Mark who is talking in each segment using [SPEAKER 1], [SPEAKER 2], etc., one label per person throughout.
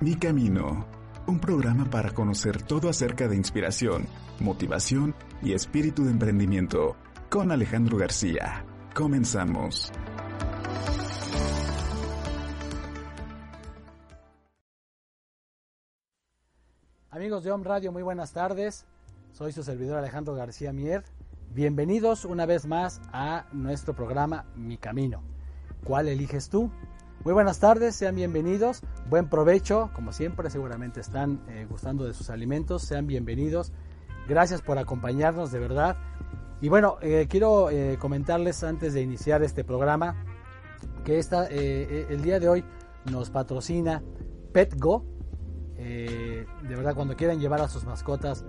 [SPEAKER 1] Mi Camino, un programa para conocer todo acerca de inspiración, motivación y espíritu de emprendimiento, con Alejandro García. Comenzamos.
[SPEAKER 2] Amigos de Home Radio, muy buenas tardes. Soy su servidor Alejandro García Mier. Bienvenidos una vez más a nuestro programa Mi Camino. ¿Cuál eliges tú? Muy buenas tardes, sean bienvenidos. Buen provecho, como siempre, seguramente están eh, gustando de sus alimentos. Sean bienvenidos. Gracias por acompañarnos, de verdad. Y bueno, eh, quiero eh, comentarles antes de iniciar este programa que esta, el día de hoy nos patrocina PetGo. de verdad, cuando quieran llevar a sus mascotas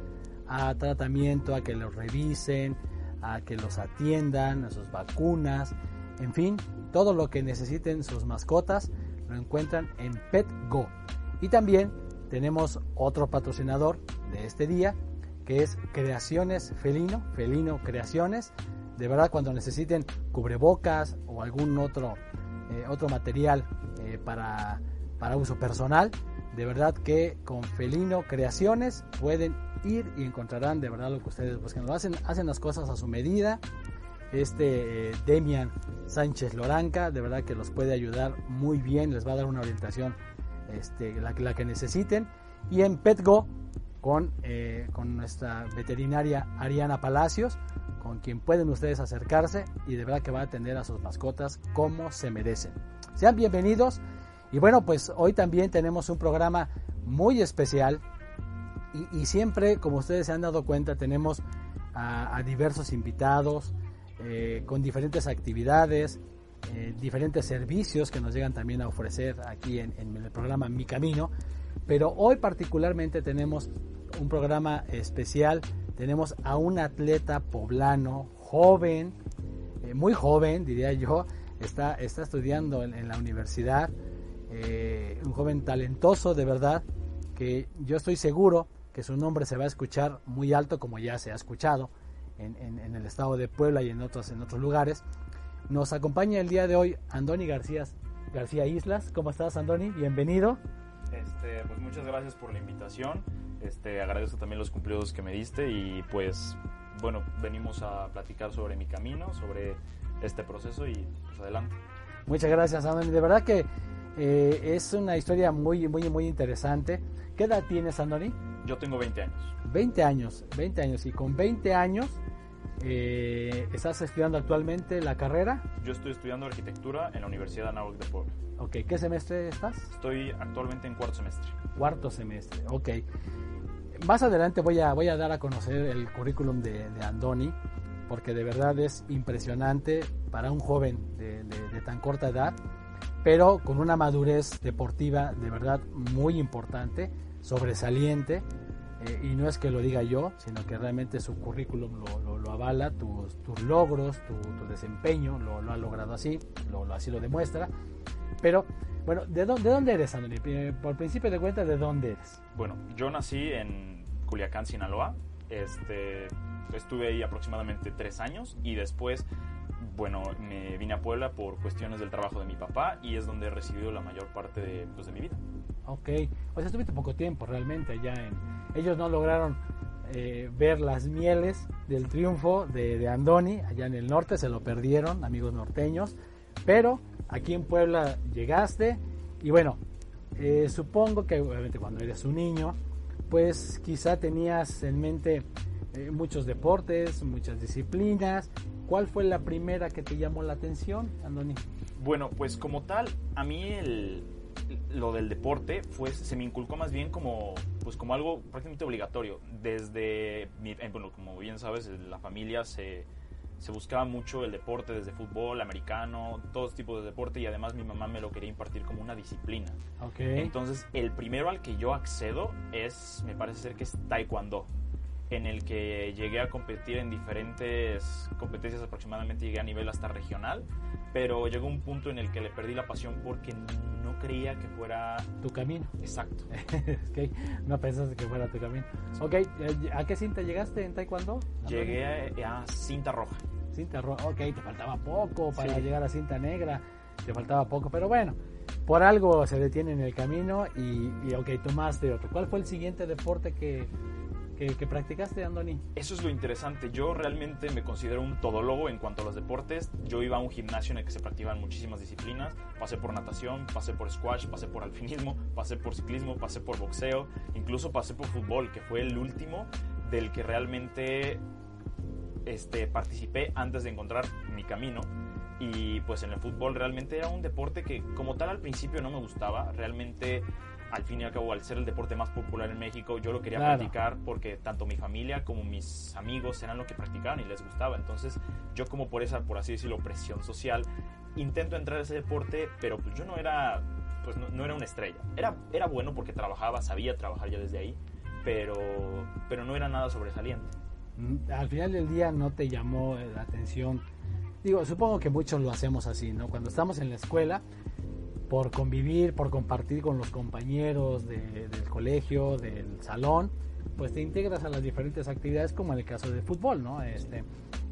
[SPEAKER 2] a tratamiento, a que los revisen, a que los atiendan, a sus vacunas, en fin, todo lo que necesiten sus mascotas lo encuentran en PetGo. Y también tenemos otro patrocinador de este día, que es Creaciones Felino, Felino Creaciones. De verdad, cuando necesiten cubrebocas o algún otro, eh, otro material eh, para, para uso personal, de verdad que con Felino Creaciones pueden ir y encontrarán de verdad lo que ustedes buscan. Lo hacen, hacen las cosas a su medida. Este eh, Demian Sánchez Loranca, de verdad que los puede ayudar muy bien, les va a dar una orientación este, la, que necesiten. Y en PetGo con, eh, con nuestra veterinaria Ariana Palacios, con quien pueden ustedes acercarse y de verdad que va a atender a sus mascotas como se merecen. Sean bienvenidos y bueno, pues hoy también tenemos un programa muy especial y, siempre, como ustedes se han dado cuenta, tenemos a diversos invitados, eh, con diferentes actividades, eh, diferentes servicios que nos llegan también a ofrecer aquí en, el programa Mi Camino. Pero hoy particularmente tenemos un programa especial. Tenemos a un atleta poblano, joven, eh, muy joven diría yo, está, está estudiando en, la universidad, un joven talentoso de verdad, que yo estoy seguro que su nombre se va a escuchar muy alto como ya se ha escuchado en, el estado de Puebla y en otros, en otros lugares. Nos acompaña el día de hoy Andoni García, García Islas. ¿Cómo estás, Andoni? Bienvenido.
[SPEAKER 3] Este, pues muchas gracias por la invitación. Este, agradezco también los cumplidos que me diste y pues bueno, venimos a platicar sobre mi camino, sobre este proceso y pues adelante.
[SPEAKER 2] Muchas gracias, Andoni. De verdad que eh, es una historia muy, muy, muy interesante. ¿Qué edad tienes, Andoni?
[SPEAKER 3] Yo tengo 20 años.
[SPEAKER 2] 20 años, 20 años. Y con 20 años eh, ¿Estás estudiando actualmente la carrera?
[SPEAKER 3] Yo estoy estudiando arquitectura en la Universidad de Anáhuac de Puebla.
[SPEAKER 2] Ok, ¿qué semestre estás?
[SPEAKER 3] Estoy actualmente en cuarto semestre.
[SPEAKER 2] Cuarto semestre, ok. Más adelante voy a, voy a dar a conocer el currículum de, Andoni, porque de verdad es impresionante para un joven de, tan corta edad. pero con una madurez deportiva de verdad muy importante, sobresaliente, eh, y no es que lo diga yo, sino que realmente su currículum lo, avala, tus, logros, tu, desempeño lo, ha logrado así, lo, así lo demuestra. Pero, bueno, ¿de dónde, de dónde eres, Andoni? Por principio de cuenta, ¿de dónde eres?
[SPEAKER 3] Bueno, yo nací en Culiacán, Sinaloa. Este, estuve ahí aproximadamente tres años y después bueno, me vine a Puebla por cuestiones del trabajo de mi papá y es donde he recibido la mayor parte de, pues, de mi vida.
[SPEAKER 2] Ok, o sea, estuviste poco tiempo realmente allá en... Ellos no lograron eh, ver las mieles del triunfo de, Andoni allá en el norte, se lo perdieron, amigos norteños, pero aquí en Puebla llegaste y bueno, eh, supongo que obviamente cuando eres un niño, pues quizá tenías en mente eh, muchos deportes, muchas disciplinas. ¿Cuál fue la primera que te llamó la atención, Andoni?
[SPEAKER 3] Bueno, pues como tal, a mí el, lo del deporte fue, se me inculcó más bien como, pues como algo prácticamente obligatorio. Desde, eh, bueno, como bien sabes, la familia se, se buscaba mucho el deporte, desde fútbol, americano, todos tipos de deporte y además mi mamá me lo quería impartir como una disciplina.
[SPEAKER 2] Okay.
[SPEAKER 3] Entonces, el primero al que yo accedo es, me parece ser que es taekwondo en el que llegué a competir en diferentes competencias, aproximadamente llegué a nivel hasta regional, pero llegó un punto en el que le perdí la pasión porque no creía que fuera...
[SPEAKER 2] Tu camino.
[SPEAKER 3] Exacto.
[SPEAKER 2] okay. No pensaste que fuera tu camino. Ok, eh, ¿a qué cinta llegaste en Taekwondo?
[SPEAKER 3] Llegué a, cinta roja.
[SPEAKER 2] Cinta roja, ok, te faltaba poco para llegar a cinta negra, te faltaba poco, pero bueno, por algo se detiene en el camino y, y ok, tomaste otro. ¿Cuál fue el siguiente deporte que que, practicaste, Andoni?
[SPEAKER 3] Eso es lo interesante. Yo realmente me considero un todólogo en cuanto a los deportes. Yo iba a un gimnasio en el que se practicaban muchísimas disciplinas. Pasé por natación, pasé por squash, pasé por alpinismo, pasé por ciclismo, pasé por boxeo, incluso pasé por fútbol, que fue el último del que realmente este, participé antes de encontrar mi camino. Y pues en el fútbol realmente era un deporte que como tal al principio no me gustaba. Realmente al fin y al cabo, al ser el deporte más popular en México, yo lo quería practicar porque tanto mi familia como mis amigos eran lo que practicaban y les gustaba. Entonces, yo como por esa, por así decirlo, presión social, intento entrar a ese deporte, pero pues yo no era, pues no, era una estrella. Era, era bueno porque trabajaba, sabía trabajar ya desde ahí, pero, pero no era nada sobresaliente.
[SPEAKER 2] Mm, al final del día no te llamó la atención. Digo, supongo que muchos lo hacemos así, ¿no? Cuando estamos en la escuela, por convivir, por compartir con los compañeros del colegio, del salón, pues te integras a las diferentes actividades como en el caso del fútbol, ¿no? Este,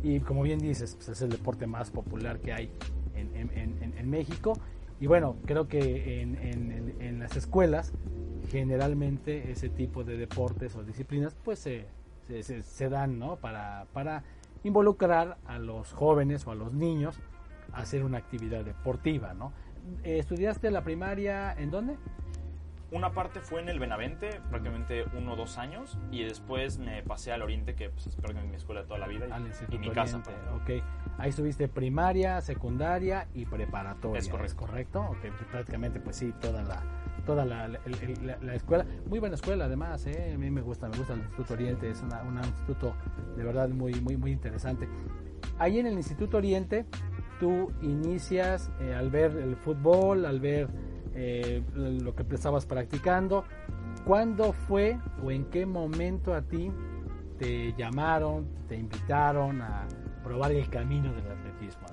[SPEAKER 2] y como bien dices, pues es el deporte más popular que hay en, México. Y bueno, creo que en, las escuelas generalmente ese tipo de deportes o disciplinas pues se, se, dan, ¿no? Para, para involucrar a los jóvenes o a los niños a hacer una actividad deportiva, ¿no? Eh, ¿estudiaste la primaria en dónde?
[SPEAKER 3] Una parte fue en el Benavente, prácticamente uno o dos años, y después me pasé al Oriente, que pues, espero que mi escuela de toda la vida, y, mi casa.
[SPEAKER 2] Ok, ahí estuviste primaria, secundaria y preparatoria.
[SPEAKER 3] Es correcto.
[SPEAKER 2] correcto? Okay, pues, prácticamente, pues sí, toda la toda la, la, escuela. Muy buena escuela, además, ¿eh? a mí me gusta, me gusta el Instituto Oriente, es un instituto de verdad muy, muy, muy interesante. Ahí en el Instituto Oriente tú inicias eh, al ver el fútbol, al ver eh, lo que estabas practicando. ¿Cuándo fue o en qué momento a ti te llamaron, te invitaron a probar el camino del atletismo?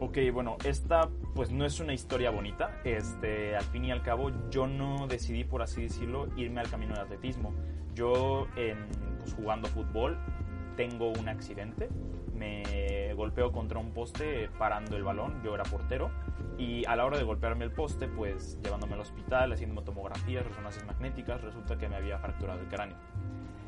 [SPEAKER 3] Ok, bueno, esta pues no es una historia bonita. Este, al fin y al cabo, yo no decidí, por así decirlo, irme al camino del atletismo. Yo, en, pues, jugando fútbol, tengo un accidente me golpeo contra un poste parando el balón, yo era portero, y a la hora de golpearme el poste, pues llevándome al hospital, haciendo tomografías, resonancias magnéticas, resulta que me había fracturado el cráneo.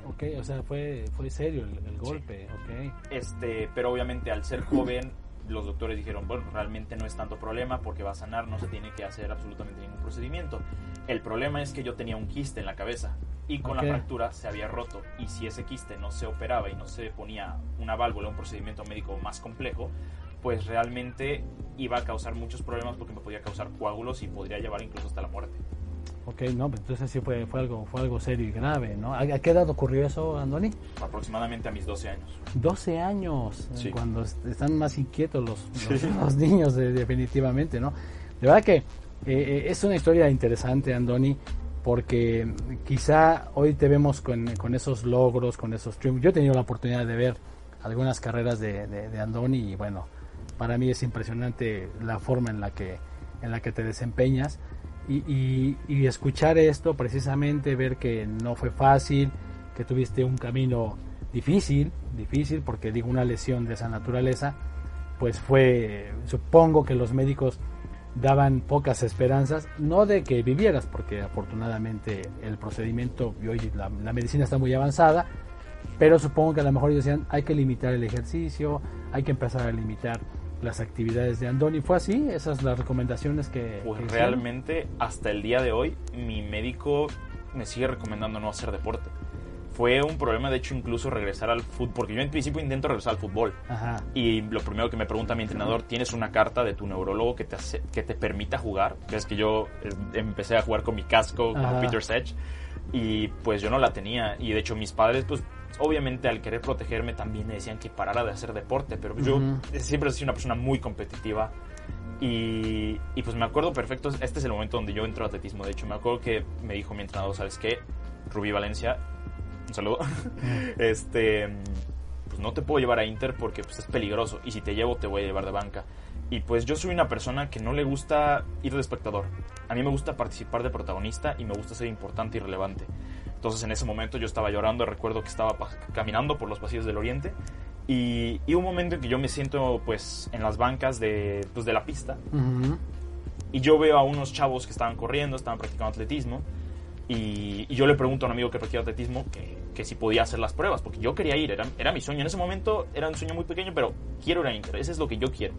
[SPEAKER 2] Ok, o sea, fue, fue serio el, golpe, ok.
[SPEAKER 3] Este, pero obviamente al ser joven, los doctores dijeron, bueno, realmente no es tanto problema porque va a sanar, no se tiene que hacer absolutamente ningún procedimiento. El problema es que yo tenía un quiste en la cabeza y con la fractura se había roto. Y si ese quiste no se operaba y no se ponía una válvula, un procedimiento médico más complejo, pues realmente iba a causar muchos problemas porque me podía causar coágulos y podría llevar incluso hasta la muerte.
[SPEAKER 2] Ok, no, pues entonces sí fue, fue, algo, fue algo serio y grave, ¿no? ¿A, qué edad ocurrió eso, Andoni?
[SPEAKER 3] Aproximadamente a mis 12 años.
[SPEAKER 2] 12 años, cuando están más inquietos los, los, niños definitivamente, ¿no? De verdad que eh, es una historia interesante, Andoni, porque quizá hoy te vemos con, esos logros, con esos triunfos. Yo he tenido la oportunidad de ver algunas carreras de, de, Andoni y bueno, para mí es impresionante la forma en la que, en la que te desempeñas. Y, y, escuchar esto, precisamente ver que no fue fácil, que tuviste un camino difícil, difícil, porque digo una lesión de esa naturaleza, pues fue, supongo que los médicos daban pocas esperanzas, no de que vivieras, porque afortunadamente el procedimiento y hoy la, medicina está muy avanzada, pero supongo que a lo mejor ellos decían hay que limitar el ejercicio, hay que empezar a limitar las actividades de Andoni. ¿Fue así? Esas las recomendaciones que...
[SPEAKER 3] Pues realmente hasta el día de hoy mi médico me sigue recomendando no hacer deporte fue un problema, de hecho, incluso regresar al fútbol, porque yo en principio intento regresar al fútbol. Y lo primero que me pregunta mi entrenador, ¿tienes una carta de tu neurólogo que te, hace, que te permita jugar? Es que yo eh, empecé a jugar con mi casco, con Peter Sedge, y pues yo no la tenía. Y de hecho mis padres, pues obviamente al querer protegerme también me decían que parara de hacer deporte, pero yo siempre he sido una persona muy competitiva. Y, y, pues me acuerdo perfecto, este es el momento donde yo entro al atletismo. De hecho, me acuerdo que me dijo mi entrenador, ¿sabes qué? Rubí Valencia, un saludo, este, pues no te puedo llevar a Inter porque pues, es peligroso y si te llevo te voy a llevar de banca. Y pues yo soy una persona que no le gusta ir de espectador. A mí me gusta participar de protagonista y me gusta ser importante y relevante. Entonces en ese momento yo estaba llorando, recuerdo que estaba caminando por los pasillos del Oriente y, y un momento en que yo me siento pues en las bancas de, pues, de la pista y yo veo a unos chavos que estaban corriendo, estaban practicando atletismo y, yo le pregunto a un amigo que practica atletismo que, que, si podía hacer las pruebas, porque yo quería ir, era, era mi sueño. En ese momento era un sueño muy pequeño, pero quiero ir a Inter, ese es lo que yo quiero.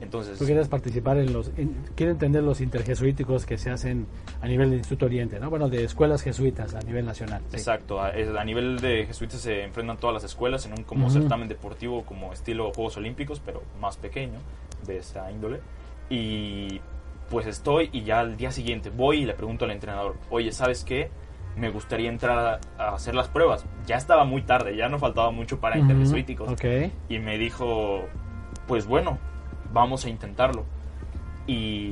[SPEAKER 3] Entonces,
[SPEAKER 2] Tú quieres participar en los. quiero entender los interjesuíticos que se hacen a nivel de Instituto Oriente, ¿no? Bueno, de escuelas jesuitas a nivel nacional.
[SPEAKER 3] Exacto, a, nivel de jesuitas se enfrentan todas las escuelas en un como certamen deportivo, como estilo Juegos Olímpicos, pero más pequeño, de esa índole. Y pues estoy y ya al día siguiente voy y le pregunto al entrenador, oye, ¿sabes qué? Me gustaría entrar a, hacer las pruebas. Ya estaba muy tarde, ya no faltaba mucho para uh Y me dijo, pues bueno, vamos a intentarlo. Y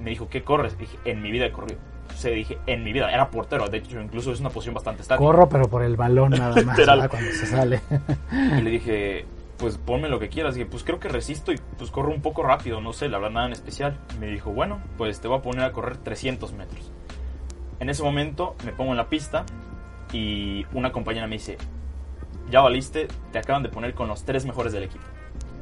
[SPEAKER 3] me dijo, ¿qué corres? Dije, en mi vida he corrido. Se dije, en mi vida, era portero, de hecho incluso es una posición bastante estática.
[SPEAKER 2] Corro, pero por el balón nada más, cuando se sale.
[SPEAKER 3] y le dije, pues ponme lo que quieras. Y pues creo que resisto y pues corro un poco rápido, no sé, la verdad nada en especial. Me dijo, bueno, pues te voy a poner a correr 300 metros. En ese momento me pongo en la pista y una compañera me dice, ya valiste, te acaban de poner con los tres mejores del equipo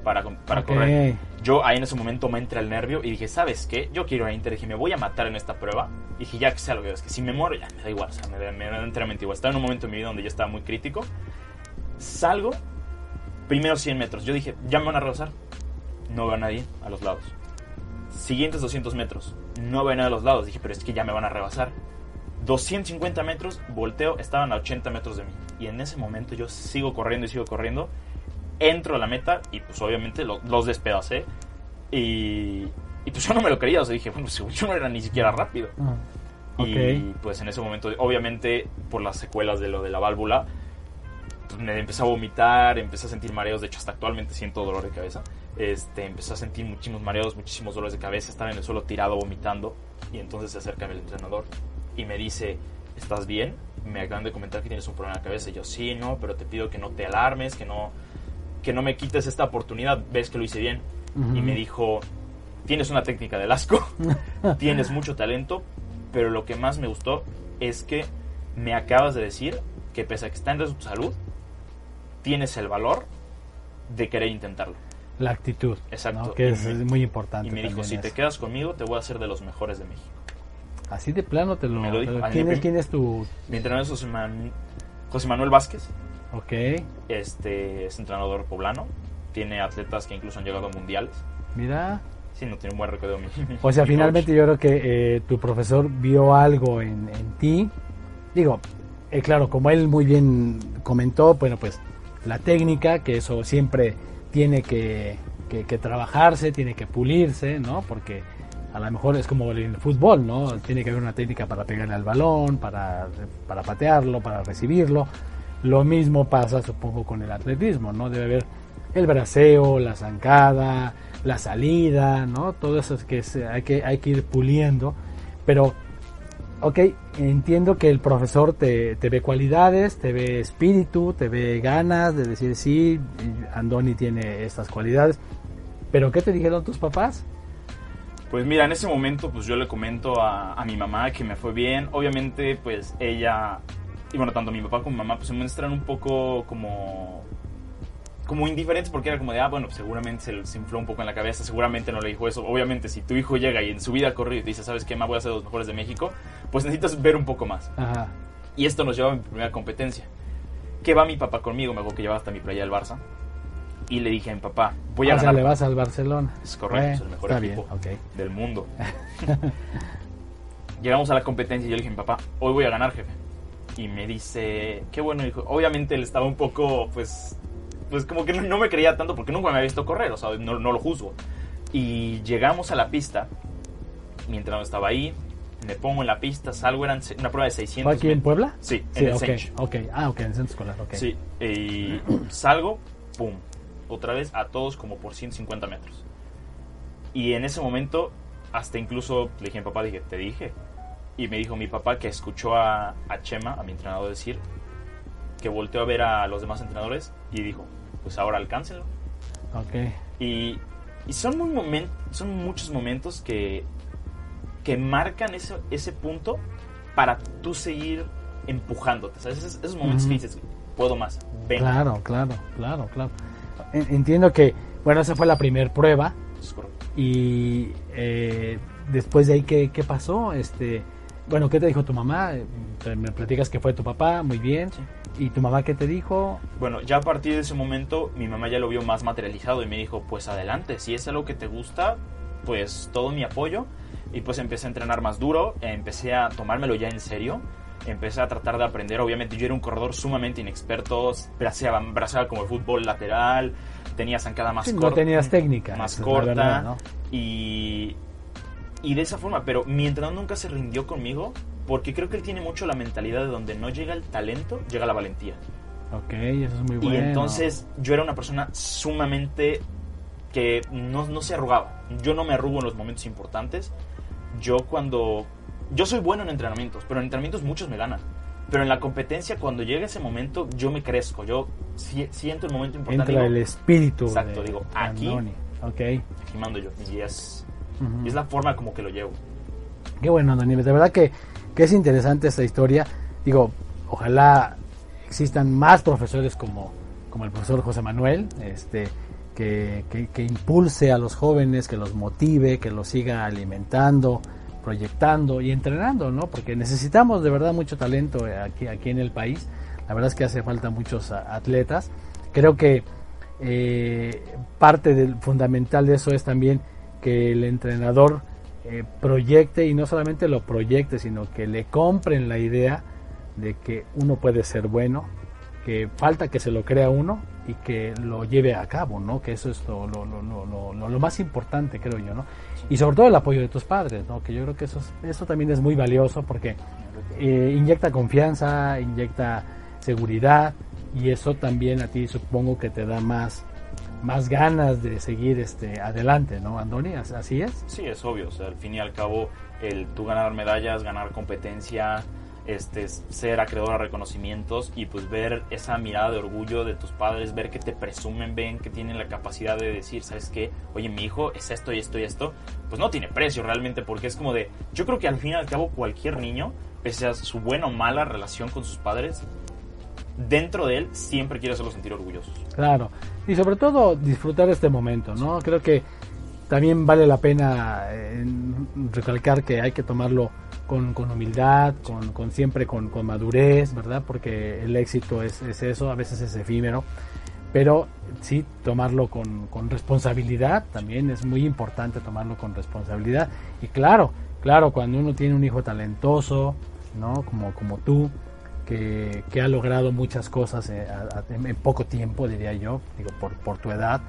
[SPEAKER 3] para, para correr. Yo ahí en ese momento me entra el nervio y dije, ¿sabes qué? Yo quiero ir a Inter. Dije, me voy a matar en esta prueba. Y dije, ya que sea lo que es, que si me muero ya me da igual, o sea, me da, me da enteramente igual. Estaba en un momento en mi vida donde yo estaba muy crítico. Salgo Primeros 100 metros. Yo dije, ya me van a rebasar. No veo a nadie a los lados. Siguientes 200 metros. No veo a nadie a los lados. Dije, pero es que ya me van a rebasar. 250 metros, volteo, estaban a 80 metros de mí. Y en ese momento yo sigo corriendo y sigo corriendo. Entro a la meta y pues obviamente los despedacé. Y, y pues yo no me lo creía. O sea, dije, bueno, pues, yo no era ni siquiera rápido. Ah, y pues en ese momento, obviamente por las secuelas de lo de la válvula, pues, me empecé a vomitar, empecé a sentir mareos, de hecho hasta actualmente siento dolor de cabeza. Este, empecé a sentir muchísimos mareos, muchísimos dolores de cabeza, estaba en el suelo tirado vomitando y entonces se acerca el entrenador y me dice, ¿estás bien? Me acaban de comentar que tienes un problema en la cabeza y yo, sí, no, pero te pido que no te alarmes, que no, que no me quites esta oportunidad, ves que lo hice bien. Y me dijo, tienes una técnica del asco, tienes mucho talento, pero lo que más me gustó es que me acabas de decir que pese a que está en tu salud, tienes el valor de querer intentarlo.
[SPEAKER 2] La actitud. Exacto. Que es, muy importante.
[SPEAKER 3] Y me dijo, si te quedas conmigo, te voy a hacer de los mejores de México.
[SPEAKER 2] Así de plano te lo, me dijo. ¿Quién, es, ¿Quién, es, tu...?
[SPEAKER 3] Mi entrenador es José, Manuel Vázquez.
[SPEAKER 2] Ok.
[SPEAKER 3] Este es entrenador poblano. Tiene atletas que incluso han llegado a mundiales.
[SPEAKER 2] Mira.
[SPEAKER 3] Sí, no tiene un buen recuerdo.
[SPEAKER 2] o sea, finalmente yo creo que eh, tu profesor vio algo en, en ti. Digo, eh, claro, como él muy bien comentó, bueno, pues la técnica, que eso siempre tiene que, trabajarse, tiene que pulirse, ¿no? Porque a lo mejor es como el fútbol, ¿no? Tiene que haber una técnica para pegarle al balón, para, para patearlo, para recibirlo. Lo mismo pasa, supongo, con el atletismo, ¿no? Debe haber el braceo, la zancada, la salida, ¿no? Todo eso es que hay, que hay que ir puliendo. Pero, ok, entiendo que el profesor te, te ve cualidades, te ve espíritu, te ve ganas de decir, sí, Andoni tiene estas cualidades. Pero, ¿qué te dijeron tus papás?
[SPEAKER 3] Pues mira, en ese momento pues yo le comento a, a mi mamá que me fue bien. Obviamente pues ella, y bueno, tanto mi papá como mi mamá pues se muestran un poco como como indiferentes porque era como de, ah, bueno, seguramente se, se, infló un poco en la cabeza, seguramente no le dijo eso. Obviamente, si tu hijo llega y en su vida corrido y te dice, ¿sabes qué, ma? Voy a ser los mejores de México, pues necesitas ver un poco más. Ajá. Y esto nos lleva a mi primera competencia. Que va mi papá conmigo, me acuerdo que llevaba hasta mi playa del Barça. Y le dije a mi papá, voy a
[SPEAKER 2] o Sea, le vas al Barcelona.
[SPEAKER 3] Es correcto, es el mejor equipo del mundo. Llegamos a la competencia y yo le dije a mi papá, hoy voy a ganar, jefe. Y me dice, qué bueno, hijo. Obviamente él estaba un poco, pues, pues como que no, me creía tanto porque nunca me había visto correr, o sea, no, no lo juzgo. Y llegamos a la pista, mientras no estaba ahí, me pongo en la pista, salgo, eran una prueba de 600.
[SPEAKER 2] ¿Fue aquí en Puebla?
[SPEAKER 3] Sí, en el
[SPEAKER 2] okay, ok, ah, ok, en el centro escolar, ok.
[SPEAKER 3] Sí, y salgo, pum, otra vez a todos como por 150 metros. Y en ese momento, hasta incluso le dije a mi papá, dije, te dije. Y me dijo mi papá que escuchó a, a Chema, a mi entrenador, decir que volteó a ver a los demás entrenadores y dijo, pues ahora alcáncenlo.
[SPEAKER 2] Ok.
[SPEAKER 3] Y, y son, muy moment, son muchos momentos que, que marcan ese, ese punto para tú seguir empujándote. Esos, momentos que dices, puedo más, ven.
[SPEAKER 2] Claro, claro, claro, claro. Entiendo que, bueno, esa fue la primera prueba. Y eh, después de ahí, ¿qué, ¿qué, pasó? Este, bueno, ¿qué te dijo tu mamá? Me platicas que fue tu papá, muy bien. ¿Y tu mamá qué te dijo?
[SPEAKER 3] Bueno, ya a partir de ese momento mi mamá ya lo vio más materializado y me dijo, pues adelante, si es algo que te gusta, pues todo mi apoyo. Y pues empecé a entrenar más duro, empecé a tomármelo ya en serio, empecé a tratar de aprender. Obviamente yo era un corredor sumamente inexperto, braceaba, braceaba como el fútbol lateral, tenía zancada más corta.
[SPEAKER 2] No tenías técnica.
[SPEAKER 3] Más corta. y, y de esa forma, pero mi entrenador nunca se rindió conmigo porque creo que él tiene mucho la mentalidad de donde no llega el talento, llega la valentía.
[SPEAKER 2] Ok, eso es muy bueno.
[SPEAKER 3] Y entonces yo era una persona sumamente que no, no se arrugaba. Yo no me arrugo en los momentos importantes. Yo cuando... Yo soy bueno en entrenamientos, pero en entrenamientos muchos me ganan. Pero en la competencia, cuando llega ese momento, yo me crezco. Yo siento el momento importante.
[SPEAKER 2] Entra el espíritu.
[SPEAKER 3] Exacto, digo, aquí,
[SPEAKER 2] ok
[SPEAKER 3] aquí mando yo. Es, y es la forma como que lo llevo.
[SPEAKER 2] Qué bueno, Daniel. De verdad que que es interesante esta historia. Digo, ojalá existan más profesores como, como el profesor José Manuel, este, que, que, impulse a los jóvenes, que los motive, que los siga alimentando, proyectando y entrenando, ¿no? Porque necesitamos de verdad mucho talento aquí, aquí en el país. La verdad es que hace falta muchos atletas. Creo que eh, parte del fundamental de eso es también que el entrenador eh, proyecte y no solamente lo proyecte, sino que le compren la idea de que uno puede ser bueno, que falta que se lo crea uno y que lo lleve a cabo, ¿no? Que eso es lo, lo, lo, lo más importante, creo yo, ¿no? Y sobre todo el apoyo de tus padres, ¿no? Que yo creo que eso, eso también es muy valioso porque eh, inyecta confianza, inyecta seguridad y eso también a ti supongo que te da más más ganas de seguir este adelante, ¿no, Andoni? ¿Así es?
[SPEAKER 3] Sí, es obvio. O sea, al fin y al cabo, el tú ganar medallas, ganar competencia, este, ser acreedor a reconocimientos y pues ver esa mirada de orgullo de tus padres, ver que te presumen, ven que tienen la capacidad de decir, ¿sabes qué? Oye, mi hijo es esto y esto y esto, pues no tiene precio realmente porque es como de, yo creo que al fin y al cabo cualquier niño, pese a su buena o mala relación con sus padres, dentro de él siempre quiere hacerlo sentir orgullosos.
[SPEAKER 2] Claro, y sobre todo disfrutar este momento, ¿no? Creo que también vale la pena eh, recalcar que hay que tomarlo con, humildad, con, siempre con, madurez, ¿verdad? Porque el éxito es, eso, a veces es efímero, pero sí tomarlo con, con responsabilidad, también es muy importante tomarlo con responsabilidad. Y claro, claro, cuando uno tiene un hijo talentoso, ¿no? Como, como tú, que, ha logrado muchas cosas eh, en, poco tiempo, diría yo, digo, por, por tu edad,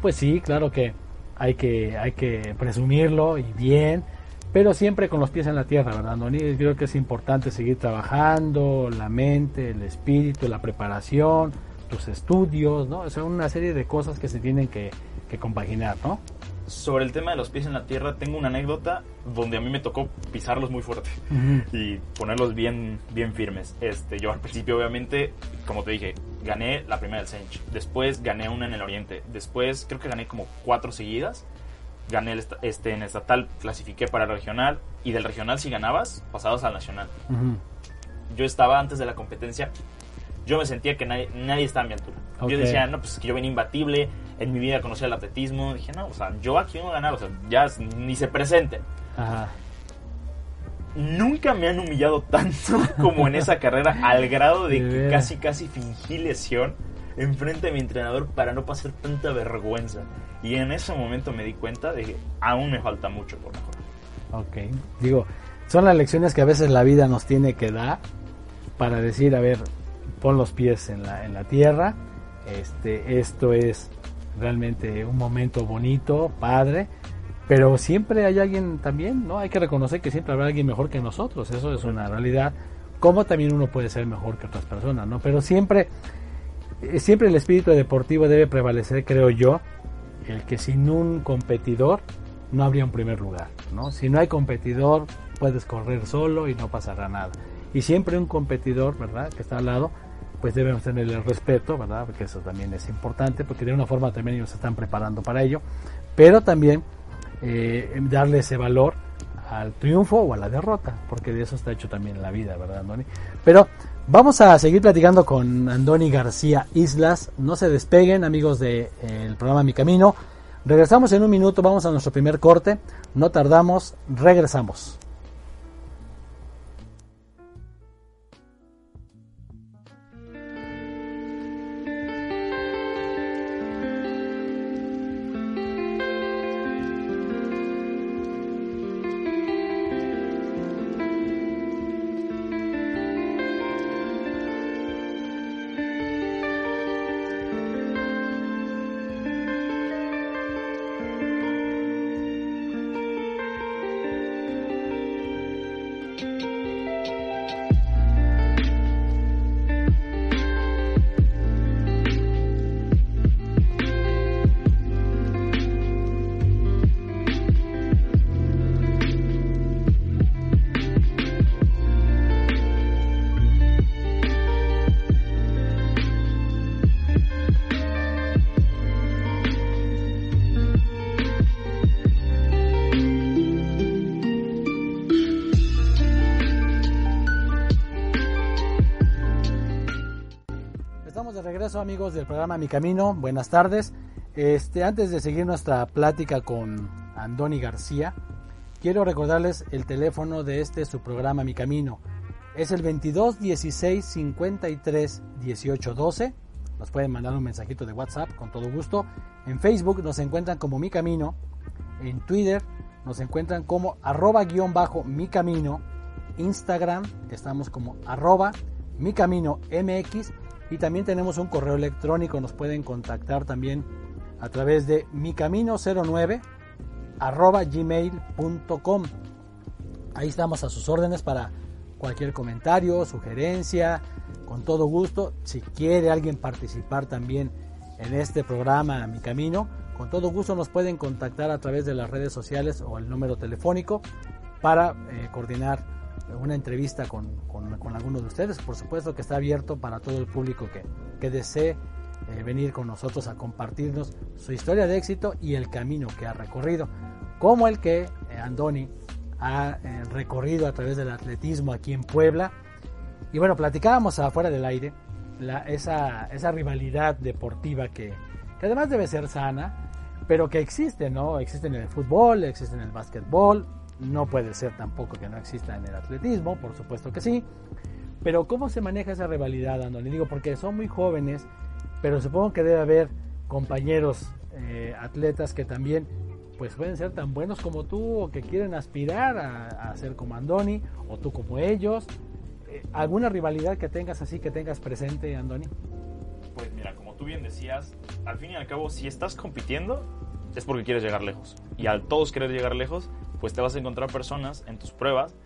[SPEAKER 2] pues sí, claro que hay que, hay que presumirlo y bien, pero siempre con los pies en la tierra, ¿verdad, Doni? Creo que es importante seguir trabajando, la mente, el espíritu, la preparación, tus estudios, ¿no? Son una serie de cosas que se tienen que, que compaginar, ¿no?
[SPEAKER 3] Sobre el tema de los pies en la tierra, tengo una anécdota donde a mí me tocó pisarlos muy fuerte y ponerlos bien, bien firmes. Este, yo al principio, obviamente, como te dije, gané la primera del Sench. Después gané una en el Oriente. Después creo que gané como cuatro seguidas. Gané el, este, en estatal, clasifiqué para el regional. Y del regional, si ganabas, pasabas al nacional. Yo estaba antes de la competencia yo me sentía que nadie, nadie estaba a mi altura. Yo decía, no, pues es que yo venía imbatible, en mi vida conocía el atletismo. Dije, no, o sea, yo aquí no a ganar, o sea, ya ni se presenten. Ajá. Nunca me han humillado tanto como en esa carrera, al grado de que casi, casi fingí lesión enfrente de mi entrenador para no pasar tanta vergüenza. Y en ese momento me di cuenta de que aún me falta mucho por mejorar.
[SPEAKER 2] Ok, digo, son las lecciones que a veces la vida nos tiene que dar para decir, a ver, pon los pies en la, en la tierra. Este, esto es realmente un momento bonito, padre, pero siempre hay alguien también, ¿no? Hay que reconocer que siempre habrá alguien mejor que nosotros, eso es una realidad, como también uno puede ser mejor que otras personas, ¿no? Pero siempre, eh, siempre el espíritu deportivo debe prevalecer, creo yo, el que sin un competidor no habría un primer lugar, ¿no? Si no hay competidor, puedes correr solo y no pasará nada. Y siempre un competidor, ¿verdad? Que está al lado, pues debemos tener el respeto, ¿verdad? Porque eso también es importante, porque de una forma también ellos se están preparando para ello, pero también eh, darle ese valor al triunfo o a la derrota, porque de eso está hecho también la vida, ¿verdad, Andoni? Pero vamos a seguir platicando con Andoni García Islas, no se despeguen, amigos del de, programa Mi Camino, regresamos en un minuto, vamos a nuestro primer corte, no tardamos, regresamos. Del programa Mi Camino, buenas tardes. Este, antes de seguir nuestra plática con Andoni García, quiero recordarles el teléfono de este su programa Mi Camino. Es el 22 16 53 18 12. Nos pueden mandar un mensajito de WhatsApp con todo gusto. En Facebook nos encuentran como Mi Camino. En Twitter nos encuentran como arroba guion bajo Mi Camino. Instagram estamos como arroba Mi Camino MX y también tenemos un correo electrónico, nos pueden contactar también a través de micamino09 arroba gmail.com. Ahí estamos a sus órdenes para cualquier comentario, sugerencia, con todo gusto. Si quiere alguien participar también en este programa Mi Camino, con todo gusto nos pueden contactar a través de las redes sociales o el número telefónico para eh, coordinar una entrevista con, con, alguno de ustedes. Por supuesto que está abierto para todo el público que, que desee eh, venir con nosotros a compartirnos su historia de éxito y el camino que ha recorrido, como el que eh, Andoni ha eh, recorrido a través del atletismo aquí en Puebla. Y bueno, platicábamos afuera del aire la, esa, esa rivalidad deportiva que, que además debe ser sana, pero que existe, ¿no? Existe en el fútbol, existe en el básquetbol, no puede ser tampoco que no exista en el atletismo, por supuesto que sí. Pero ¿cómo se maneja esa rivalidad, Andoni? Digo, porque son muy jóvenes, pero supongo que debe haber compañeros eh, atletas que también pues pueden ser tan buenos como tú o que quieren aspirar a, ser como Andoni o tú como ellos. Eh, ¿Alguna rivalidad que tengas así, que tengas presente, Andoni?
[SPEAKER 3] Pues mira, como tú bien decías, al fin y al cabo, si estás compitiendo, es porque quieres llegar lejos. Y al todos querer llegar lejos, pues te vas a encontrar personas en tus pruebas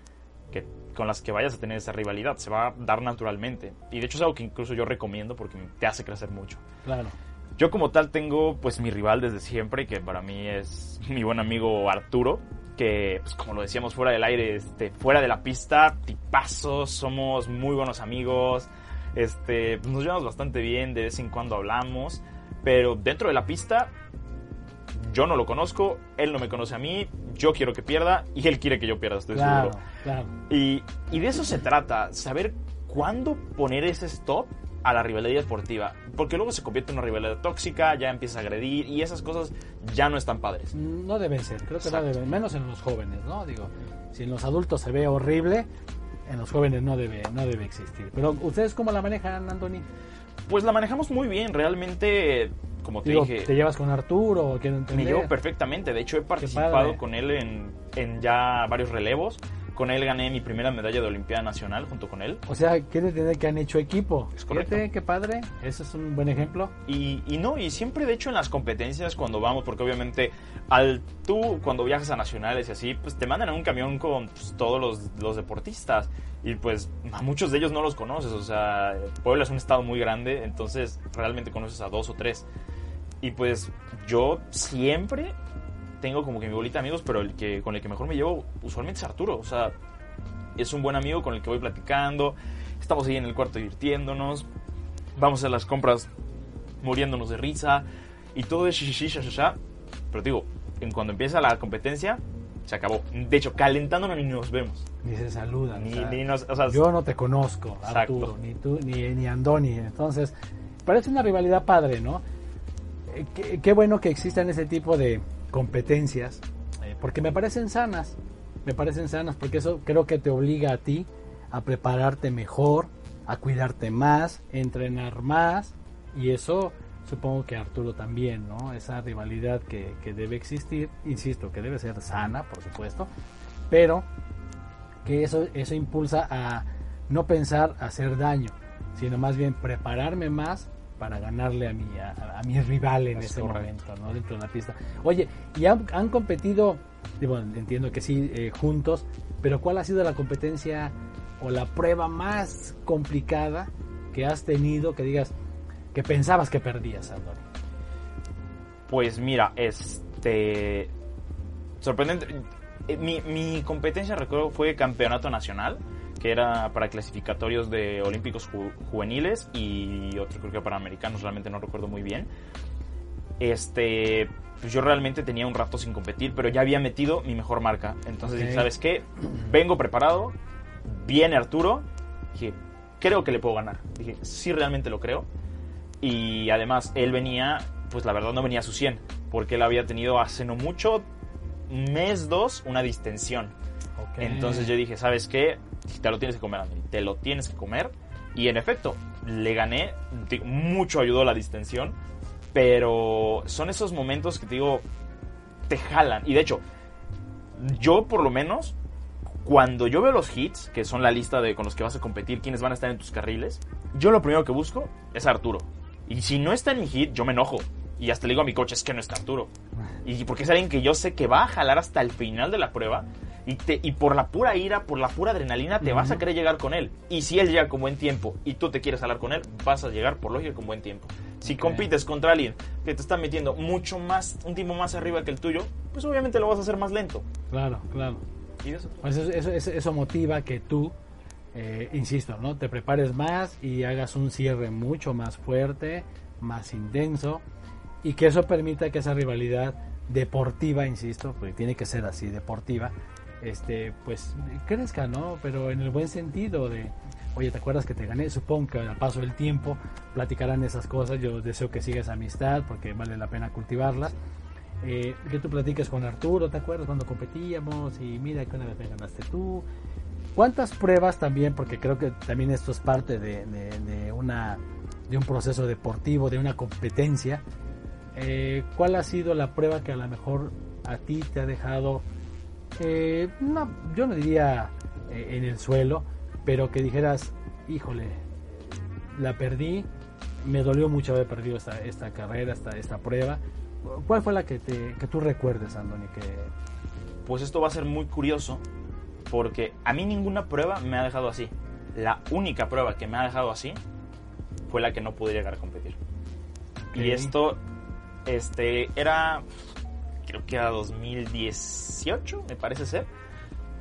[SPEAKER 3] que, con las que vayas a tener esa rivalidad. Se va a dar naturalmente. Y de hecho es algo que incluso yo recomiendo porque te hace crecer mucho.
[SPEAKER 2] Claro.
[SPEAKER 3] Yo como tal tengo pues mi rival desde siempre, que para mí es mi buen amigo Arturo, que pues, como lo decíamos fuera del aire, este, fuera de la pista, tipazos, somos muy buenos amigos, este, nos llevamos bastante bien, de vez en cuando hablamos, pero dentro de la pista yo no lo conozco, él no me conoce a mí, yo quiero que pierda y él quiere que yo pierda, estoy
[SPEAKER 2] Claro,
[SPEAKER 3] seguro.
[SPEAKER 2] claro.
[SPEAKER 3] Y, y de eso se trata, saber cuándo poner ese stop a la rivalidad deportiva. Porque luego se convierte en una rivalidad tóxica, ya empieza a agredir y esas cosas ya no están padres.
[SPEAKER 2] No deben ser, creo que no
[SPEAKER 3] Exacto.
[SPEAKER 2] deben, menos en los jóvenes, ¿no? Digo, si en los adultos se ve horrible, en los jóvenes no debe, no debe existir. Pero ustedes cómo la manejan, Andoni?
[SPEAKER 3] Pues la manejamos muy bien, realmente, como te
[SPEAKER 2] Digo,
[SPEAKER 3] dije,
[SPEAKER 2] ¿te llevas con Arturo?
[SPEAKER 3] Me llevo perfectamente. De hecho, he participado con él en, en ya varios relevos. Con él gané mi primera medalla de Olimpiada Nacional junto con él.
[SPEAKER 2] O sea, quiere tener que han hecho equipo.
[SPEAKER 3] Es correcto.
[SPEAKER 2] Fíjate, qué padre. Ese es un buen ejemplo.
[SPEAKER 3] Y, y no, y siempre de hecho en las competencias cuando vamos, porque obviamente al tú cuando viajas a nacionales y así, pues te mandan en un camión con pues, todos los, los deportistas y pues a muchos de ellos no los conoces, o sea, Puebla es un estado muy grande, entonces realmente conoces a dos o tres. Y pues yo siempre tengo como que mi bolita de amigos, pero el que con el que mejor me llevo usualmente es Arturo, o sea, es un buen amigo con el que voy platicando, estamos ahí en el cuarto divirtiéndonos, vamos a las compras muriéndonos de risa y todo es. Pero digo, en cuando empieza la competencia, se acabó. De hecho, calentándonos ni nos vemos.
[SPEAKER 2] Ni se saludan.
[SPEAKER 3] Ni,
[SPEAKER 2] o sea,
[SPEAKER 3] ni nos, o sea,
[SPEAKER 2] Yo no te conozco,
[SPEAKER 3] Exacto.
[SPEAKER 2] Arturo, ni tú, ni, ni Andoni. Entonces, parece una rivalidad padre, ¿no? Eh, Qué, qué bueno que existan ese tipo de competencias, eh, porque me parecen sanas. Me parecen sanas, porque eso creo que te obliga a ti a prepararte mejor, a cuidarte más, entrenar más, y eso supongo que Arturo también, ¿no? Esa rivalidad que, que debe existir, insisto, que debe ser sana, por supuesto, pero que eso, eso impulsa a no pensar hacer daño, sino más bien prepararme más para ganarle a mi, a, a mi rival en
[SPEAKER 3] Es
[SPEAKER 2] ese
[SPEAKER 3] correcto.
[SPEAKER 2] momento, ¿no? dentro de la pista. Oye, ¿y han, han competido, digo, entiendo que sí, eh, juntos, pero cuál ha sido la competencia o la prueba más complicada que has tenido que digas que pensabas que perdías, Andoni?
[SPEAKER 3] Pues mira, este. Sorprendente. Eh, Mi, mi competencia, recuerdo, fue campeonato nacional, que era para clasificatorios de olímpicos ju- juveniles y otro creo que para americanos, realmente no recuerdo muy bien. Este. Pues yo realmente tenía un rato sin competir, pero ya había metido mi mejor marca. Entonces
[SPEAKER 2] Ok.
[SPEAKER 3] dije, ¿sabes qué? Vengo preparado, viene Arturo. Dije, creo que le puedo ganar. Dije, sí, realmente lo creo. Y además, él venía, pues la verdad no venía a su 100, porque él había tenido hace no mucho, mes, dos, una distensión. Entonces yo dije, ¿sabes qué? Te lo tienes que comer, Anthony, te lo tienes que comer. Y en efecto, le gané, mucho ayudó la distensión, pero son esos momentos que te digo, te jalan. Y de hecho, yo por lo menos, cuando yo veo los hits, que son la lista de con los que vas a competir, quiénes van a estar en tus carriles, yo lo primero que busco es Arturo. Y si no está en mi hit, yo me enojo. Y hasta le digo a mi coche, es que no está Arturo. Y porque es alguien que yo sé que va a jalar hasta el final de la prueba. Y, te, y por la pura ira, por la pura adrenalina, te vas a querer llegar con él. Y si él llega con buen tiempo y tú te quieres jalar con él, vas a llegar por lógica con buen tiempo. Si compites contra alguien que te está metiendo mucho más, un tiempo más arriba que el tuyo, pues obviamente lo vas a hacer más lento.
[SPEAKER 2] Claro, claro.
[SPEAKER 3] Y eso-
[SPEAKER 2] Pues eso, eso, eso- eso motiva que tú, eh, insisto, ¿no? Te prepares más y hagas un cierre mucho más fuerte, más intenso, y que eso permita que esa rivalidad deportiva, insisto, porque tiene que ser así, deportiva, este, pues crezca, ¿no? Pero en el buen sentido de, oye, ¿te acuerdas que te gané? Supongo que al paso del tiempo platicarán esas cosas. Yo deseo que siga esa amistad porque vale la pena cultivarlas. Eh, que tú platiques con Arturo, ¿te acuerdas cuando competíamos? Y mira que una vez me ganaste tú. ¿Cuántas pruebas también? Porque creo que también esto es parte de, de- de una, de un proceso deportivo, de una competencia. Eh, ¿Cuál ha sido la prueba que a lo mejor a ti te ha dejado, eh, no, yo no diría eh, en el suelo, pero que dijeras, híjole, la perdí, me dolió mucho haber perdido esta, esta carrera, esta, esta prueba. ¿Cuál fue la que, te, que tú recuerdes, Andoni? Que,
[SPEAKER 3] Pues esto va a ser muy curioso porque a mí ninguna prueba me ha dejado así. La única prueba que me ha dejado así fue la que no pude llegar a competir. Y esto, este, era, creo que era 2018, me parece ser.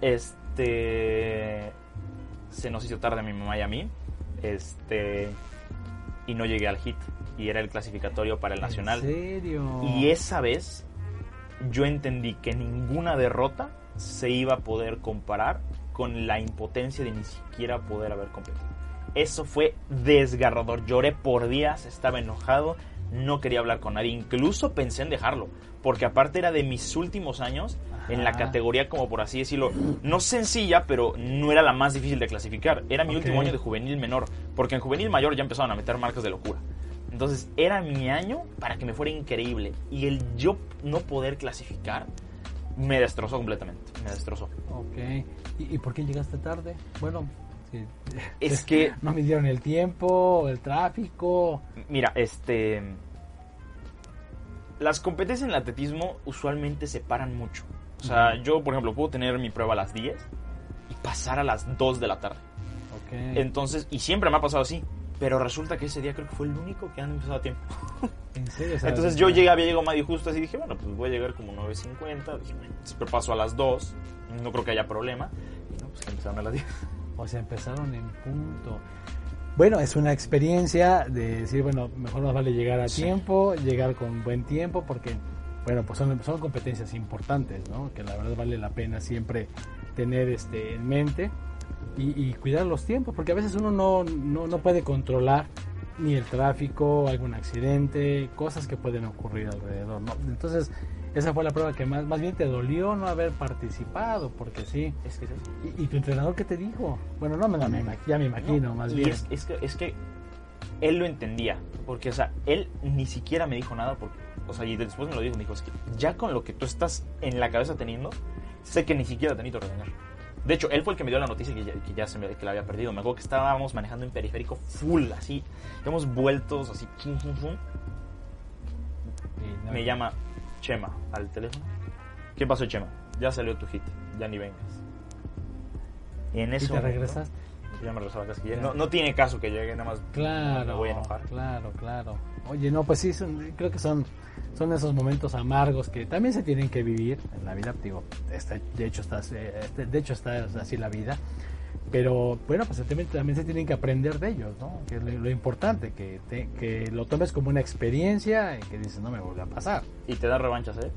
[SPEAKER 3] Este, se nos hizo tarde a mi mamá y a mí. Este, y no llegué al hit. Y era el clasificatorio para el nacional.
[SPEAKER 2] ¿En serio?
[SPEAKER 3] Y esa vez yo entendí que ninguna derrota se iba a poder comparar con la impotencia de ni siquiera poder haber competido. Eso fue desgarrador. Lloré por días, estaba enojado, no quería hablar con nadie. Incluso pensé en dejarlo, porque aparte era de mis últimos años en la
[SPEAKER 2] Ajá.
[SPEAKER 3] categoría, como por así decirlo, no sencilla, pero no era la más difícil de clasificar. Era mi
[SPEAKER 2] Ok.
[SPEAKER 3] último año de juvenil menor, porque en juvenil mayor ya empezaban a meter marcas de locura. Entonces era mi año para que me fuera increíble. Y el yo no poder clasificar me destrozó completamente. Me destrozó.
[SPEAKER 2] Ok. ¿Y, y por qué llegaste tarde? Bueno, sí.
[SPEAKER 3] Es que,
[SPEAKER 2] no me dieron el tiempo, el tráfico.
[SPEAKER 3] mira, este... Las competencias en el atletismo usualmente se paran mucho. O sea, yo, por ejemplo, puedo tener mi prueba a las 10 y pasar a las 2 de la tarde.
[SPEAKER 2] Ok.
[SPEAKER 3] Entonces, y siempre me ha pasado así. Pero resulta que ese día creo que fue el único que han empezado a tiempo.
[SPEAKER 2] ¿En serio?
[SPEAKER 3] Entonces yo llegué, había llegado medio justo así y dije, bueno, pues voy a llegar como 9.50. Dije, bueno, siempre paso a las 2. No creo que haya problema. Y no, pues empezaron a las 10.
[SPEAKER 2] O sea, empezaron en punto. Bueno, es una experiencia de decir, bueno, mejor nos vale llegar a
[SPEAKER 3] Sí.
[SPEAKER 2] tiempo, llegar con buen tiempo, porque, bueno, pues son, son competencias importantes, ¿no? Que la verdad vale la pena siempre tener este en mente y, y cuidar los tiempos, porque a veces uno no, no, no puede controlar ni el tráfico, algún accidente, cosas que pueden ocurrir alrededor, ¿no? Entonces, esa fue la prueba que más, más bien te dolió no haber participado, porque sí.
[SPEAKER 3] Es que es.
[SPEAKER 2] ¿Y, y tu entrenador qué te dijo? Bueno, no me, no, me ya me imagino,
[SPEAKER 3] No,
[SPEAKER 2] más bien.
[SPEAKER 3] Es, es que, es que él lo entendía. Porque, o sea, él ni siquiera me dijo nada. Porque, o sea, y después me lo dijo. Me dijo, es que ya con lo que tú estás en la cabeza teniendo, sé que ni siquiera te necesito regañar. De hecho, él fue el que me dio la noticia que ya, que ya se me, que la había perdido. Me acuerdo que estábamos manejando en periférico full, así. Hemos vueltos así. fum, fum, fum.
[SPEAKER 2] Y no-
[SPEAKER 3] Me llama Chema al teléfono. ¿Qué pasó, Chema? Ya salió tu hit. Ya ni vengas. Y en
[SPEAKER 2] ¿Y
[SPEAKER 3] eso.
[SPEAKER 2] te regresas?
[SPEAKER 3] Ya me regresaba ya- No, no tiene caso que llegue, nada más.
[SPEAKER 2] Claro,
[SPEAKER 3] Me voy a enojar.
[SPEAKER 2] claro, claro. Oye, no, pues sí, son- creo que son, son esos momentos amargos que también se tienen que vivir en la vida. Digo, está- de hecho está, eh, este- de hecho está así la vida. Pero bueno, pues también, también se tienen que aprender de ellos, ¿no? Que es lo, lo importante, que, te- que lo tomes como una experiencia y que dices, no me vuelve a pasar.
[SPEAKER 3] Y te da revanchas, ¿eh?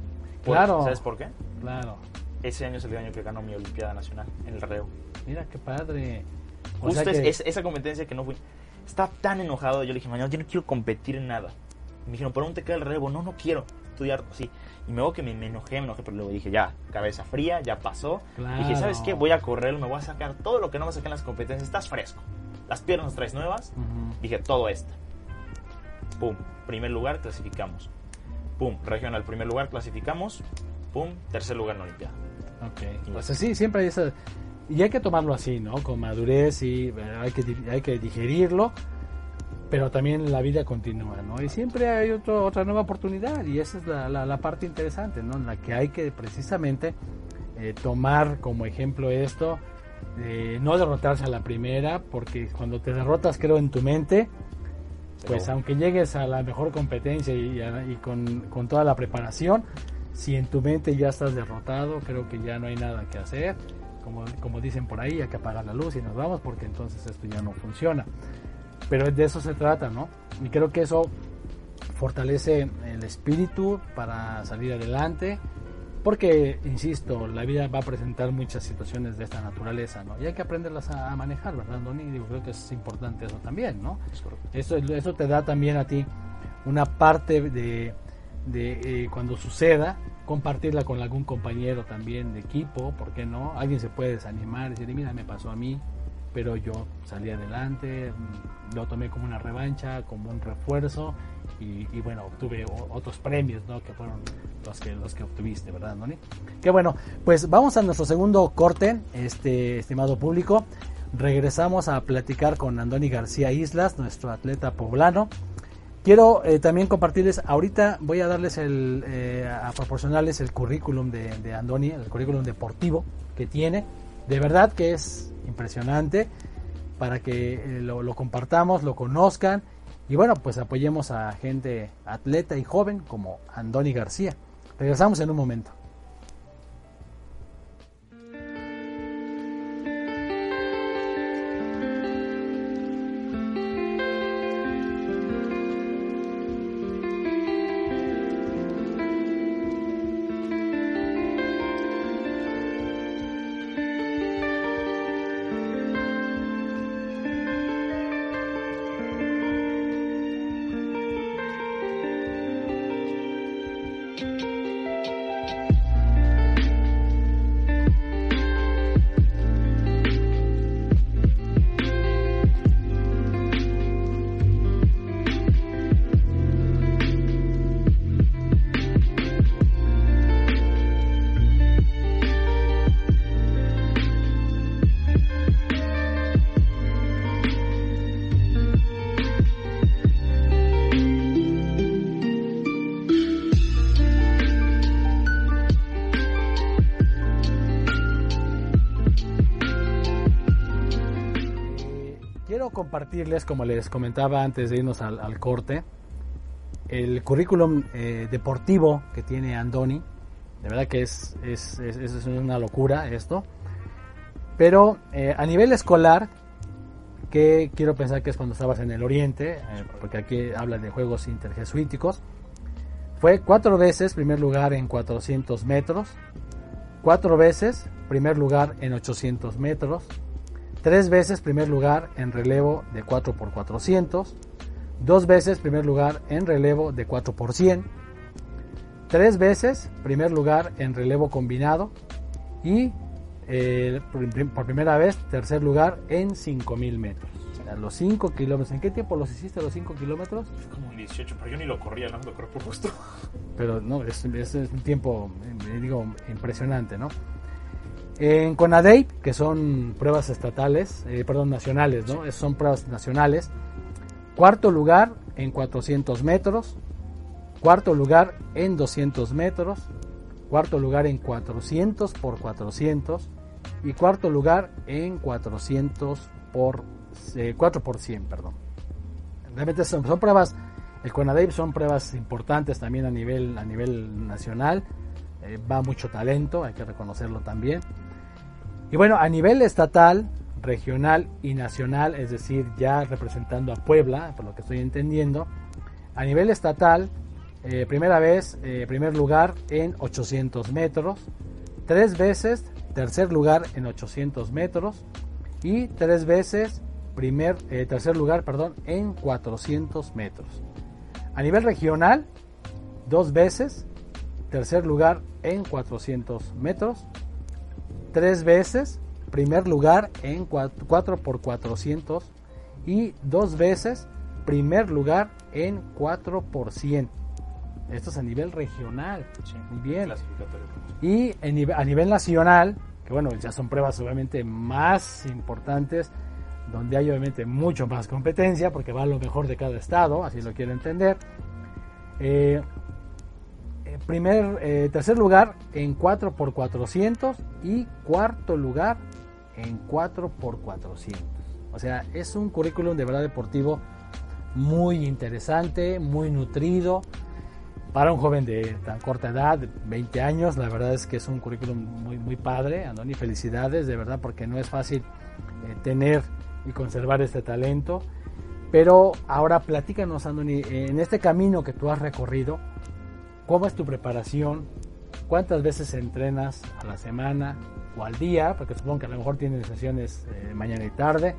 [SPEAKER 3] Por-
[SPEAKER 2] Claro.
[SPEAKER 3] ¿Sabes por qué?
[SPEAKER 2] Claro.
[SPEAKER 3] Ese año es el año que ganó mi Olimpiada Nacional en el reo.
[SPEAKER 2] Mira qué padre. O
[SPEAKER 3] Justo es- esa competencia que no fui. Estaba tan enojado. Yo le dije, mañana yo no quiero competir en nada. Me dijeron, ¿por dónde te queda el relevo? No, no quiero estudiar así. Y me que me, me enojé, me enojé, pero luego dije, ya, cabeza fría, ya pasó.
[SPEAKER 2] Claro.
[SPEAKER 3] Dije, ¿sabes qué? Voy a correr, me voy a sacar todo lo que no me saqué en las competencias. Estás fresco. Las piernas traes nuevas.
[SPEAKER 2] Ujú.
[SPEAKER 3] Dije, todo esto. Pum, primer lugar, clasificamos. Pum, regional, primer lugar, clasificamos. Pum, tercer lugar en Olimpiada.
[SPEAKER 2] Ok, pues así, siempre hay esa... Y hay que tomarlo así, ¿no? Con madurez y hay que, hay que digerirlo, pero también la vida continúa, ¿no? Y siempre hay otro, otra nueva oportunidad y esa es la, la- la parte interesante, ¿no? En la que hay que precisamente eh, tomar como ejemplo esto, eh, no derrotarse a la primera, porque cuando te derrotas, creo, en tu mente, pues
[SPEAKER 3] Pero-
[SPEAKER 2] aunque llegues a la mejor competencia y, a- y con, con toda la preparación, si en tu mente ya estás derrotado, creo que ya no hay nada que hacer. Como, como dicen por ahí, hay que apagar la luz y nos vamos porque entonces esto ya no funciona. Pero de eso se trata, ¿no? Y creo que eso fortalece el espíritu para salir adelante. Porque, insisto, la vida va a presentar muchas situaciones de esta naturaleza, ¿no? Y hay que aprenderlas a, a manejar, ¿verdad, Doni? Digo, creo que es importante eso también, ¿no? Eso, eso te da también a ti una parte de, de eh, cuando suceda, compartirla con algún compañero también de equipo, ¿por qué no? Alguien se puede desanimar y decir, mira, me pasó a mí, pero yo salí adelante, lo tomé como una revancha, como un refuerzo y, y bueno, obtuve otros premios, ¿no? Que fueron los que, los que obtuviste, ¿verdad, Noni? Qué bueno, pues vamos a nuestro segundo corte, este estimado público. Regresamos a platicar con Andoni García Islas, nuestro atleta poblano. Quiero eh, también compartirles, ahorita voy a darles el, eh, a proporcionarles el currículum de, de Andoni, el currículum deportivo que tiene. De verdad que es impresionante para que eh, lo, lo compartamos, lo conozcan Y bueno, pues apoyemos a gente atleta y joven como Andoni García. Regresamos en un momento. Compartirles, como les comentaba antes de irnos al, corte, el currículum eh, deportivo que tiene Andoni. De verdad que es, es, es, una locura esto. Pero eh, a nivel escolar, que quiero pensar que es cuando estabas en el Oriente, eh, porque aquí habla de juegos interjesuíticos, fue cuatro veces primer lugar en 400 metros, cuatro veces primer lugar en 800 metros, tres veces primer lugar en relevo de 4x400, dos veces primer lugar en relevo de 4x100, tres veces primer lugar en relevo combinado y eh, por, primera vez tercer lugar en 5000 metros. los 5 kilómetros. ¿En qué tiempo los hiciste los 5 kilómetros?
[SPEAKER 3] Como 18, pero yo ni lo corría, no lo corrí por gusto.
[SPEAKER 2] Pero no, es, es un tiempo, eh, digo, impresionante, ¿no? En CONADEIP, que son pruebas estatales, eh, perdón, nacionales, ¿no? Son pruebas nacionales. Cuarto lugar en 400 metros. Cuarto lugar en 200 metros. Cuarto lugar en 400 por 400. Y cuarto lugar en 400 por 4 eh, por 100, perdón. Realmente son, pruebas, el CONADEIP son pruebas importantes también a nivel, a nivel nacional. Eh, va mucho talento, hay que reconocerlo también. Y bueno, a nivel estatal, regional y nacional, es decir, ya representando a Puebla, por lo que estoy entendiendo, a nivel estatal, eh, primera vez, eh, primer lugar en 800 metros, tres veces tercer lugar en 800 metros y tres veces primer, eh, tercer lugar perdón, en 400 metros. A nivel regional, dos veces tercer lugar en 400 metros tres veces primer lugar en 4 por 400 y dos veces primer lugar en 4 por 100. Esto es a nivel regional. Muy bien. Y a nivel nacional, que bueno, ya son pruebas obviamente más importantes, donde hay obviamente mucho más competencia, porque va lo mejor de cada estado, así lo quiero entender. Eh, primer, eh, tercer lugar en 4x400 y cuarto lugar en 4x400. O sea, es un currículum de verdad deportivo muy interesante, muy nutrido. Para un joven de tan corta edad, 20 años, la verdad es que es un currículum muy, muy padre. Andoni, felicidades, de verdad, porque no es fácil eh, tener y conservar este talento. Pero ahora platícanos, Andoni, en este camino que tú has recorrido, ¿Cómo es tu preparación? ¿Cuántas veces entrenas a la semana o al día? Porque supongo que a lo mejor tienes sesiones eh, mañana y tarde.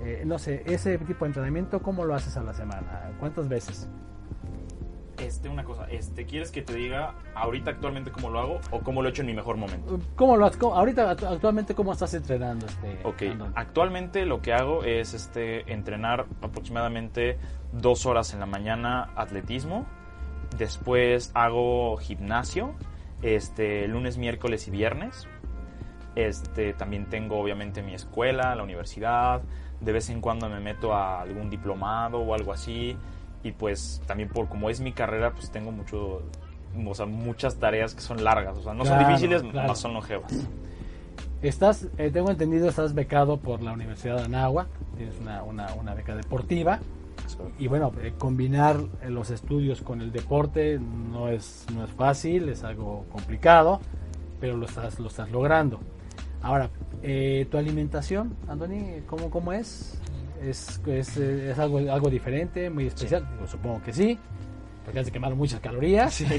[SPEAKER 2] Eh, no sé, ese tipo de entrenamiento, ¿cómo lo haces a la semana? ¿Cuántas veces?
[SPEAKER 3] Este, una cosa, este, ¿quieres que te diga ahorita actualmente cómo lo hago o cómo lo he hecho en mi mejor momento?
[SPEAKER 2] ¿Cómo lo ahorita actualmente cómo estás entrenando este?
[SPEAKER 3] Ok, actualmente lo que hago es este entrenar aproximadamente dos horas en la mañana atletismo, Después hago gimnasio, este, lunes, miércoles y viernes. Este, también tengo obviamente mi escuela, la universidad. De vez en cuando me meto a algún diplomado o algo así. Y pues también por como es mi carrera, pues tengo mucho, o sea, muchas tareas que son largas. O sea, no son difíciles, más son longevas.
[SPEAKER 2] Estás, eh, tengo entendido, estás becado por la Universidad de Anáhuac. Tienes una, una, una beca deportiva. Y bueno, eh, combinar eh, los estudios con el deporte no es, no es fácil, es algo complicado, pero lo estás, lo estás logrando. Ahora, eh, tu alimentación, Andoni, ¿cómo, cómo es? ¿Es, es, es algo, algo diferente, muy especial? Digo, supongo que sí, porque has de quemar muchas calorías.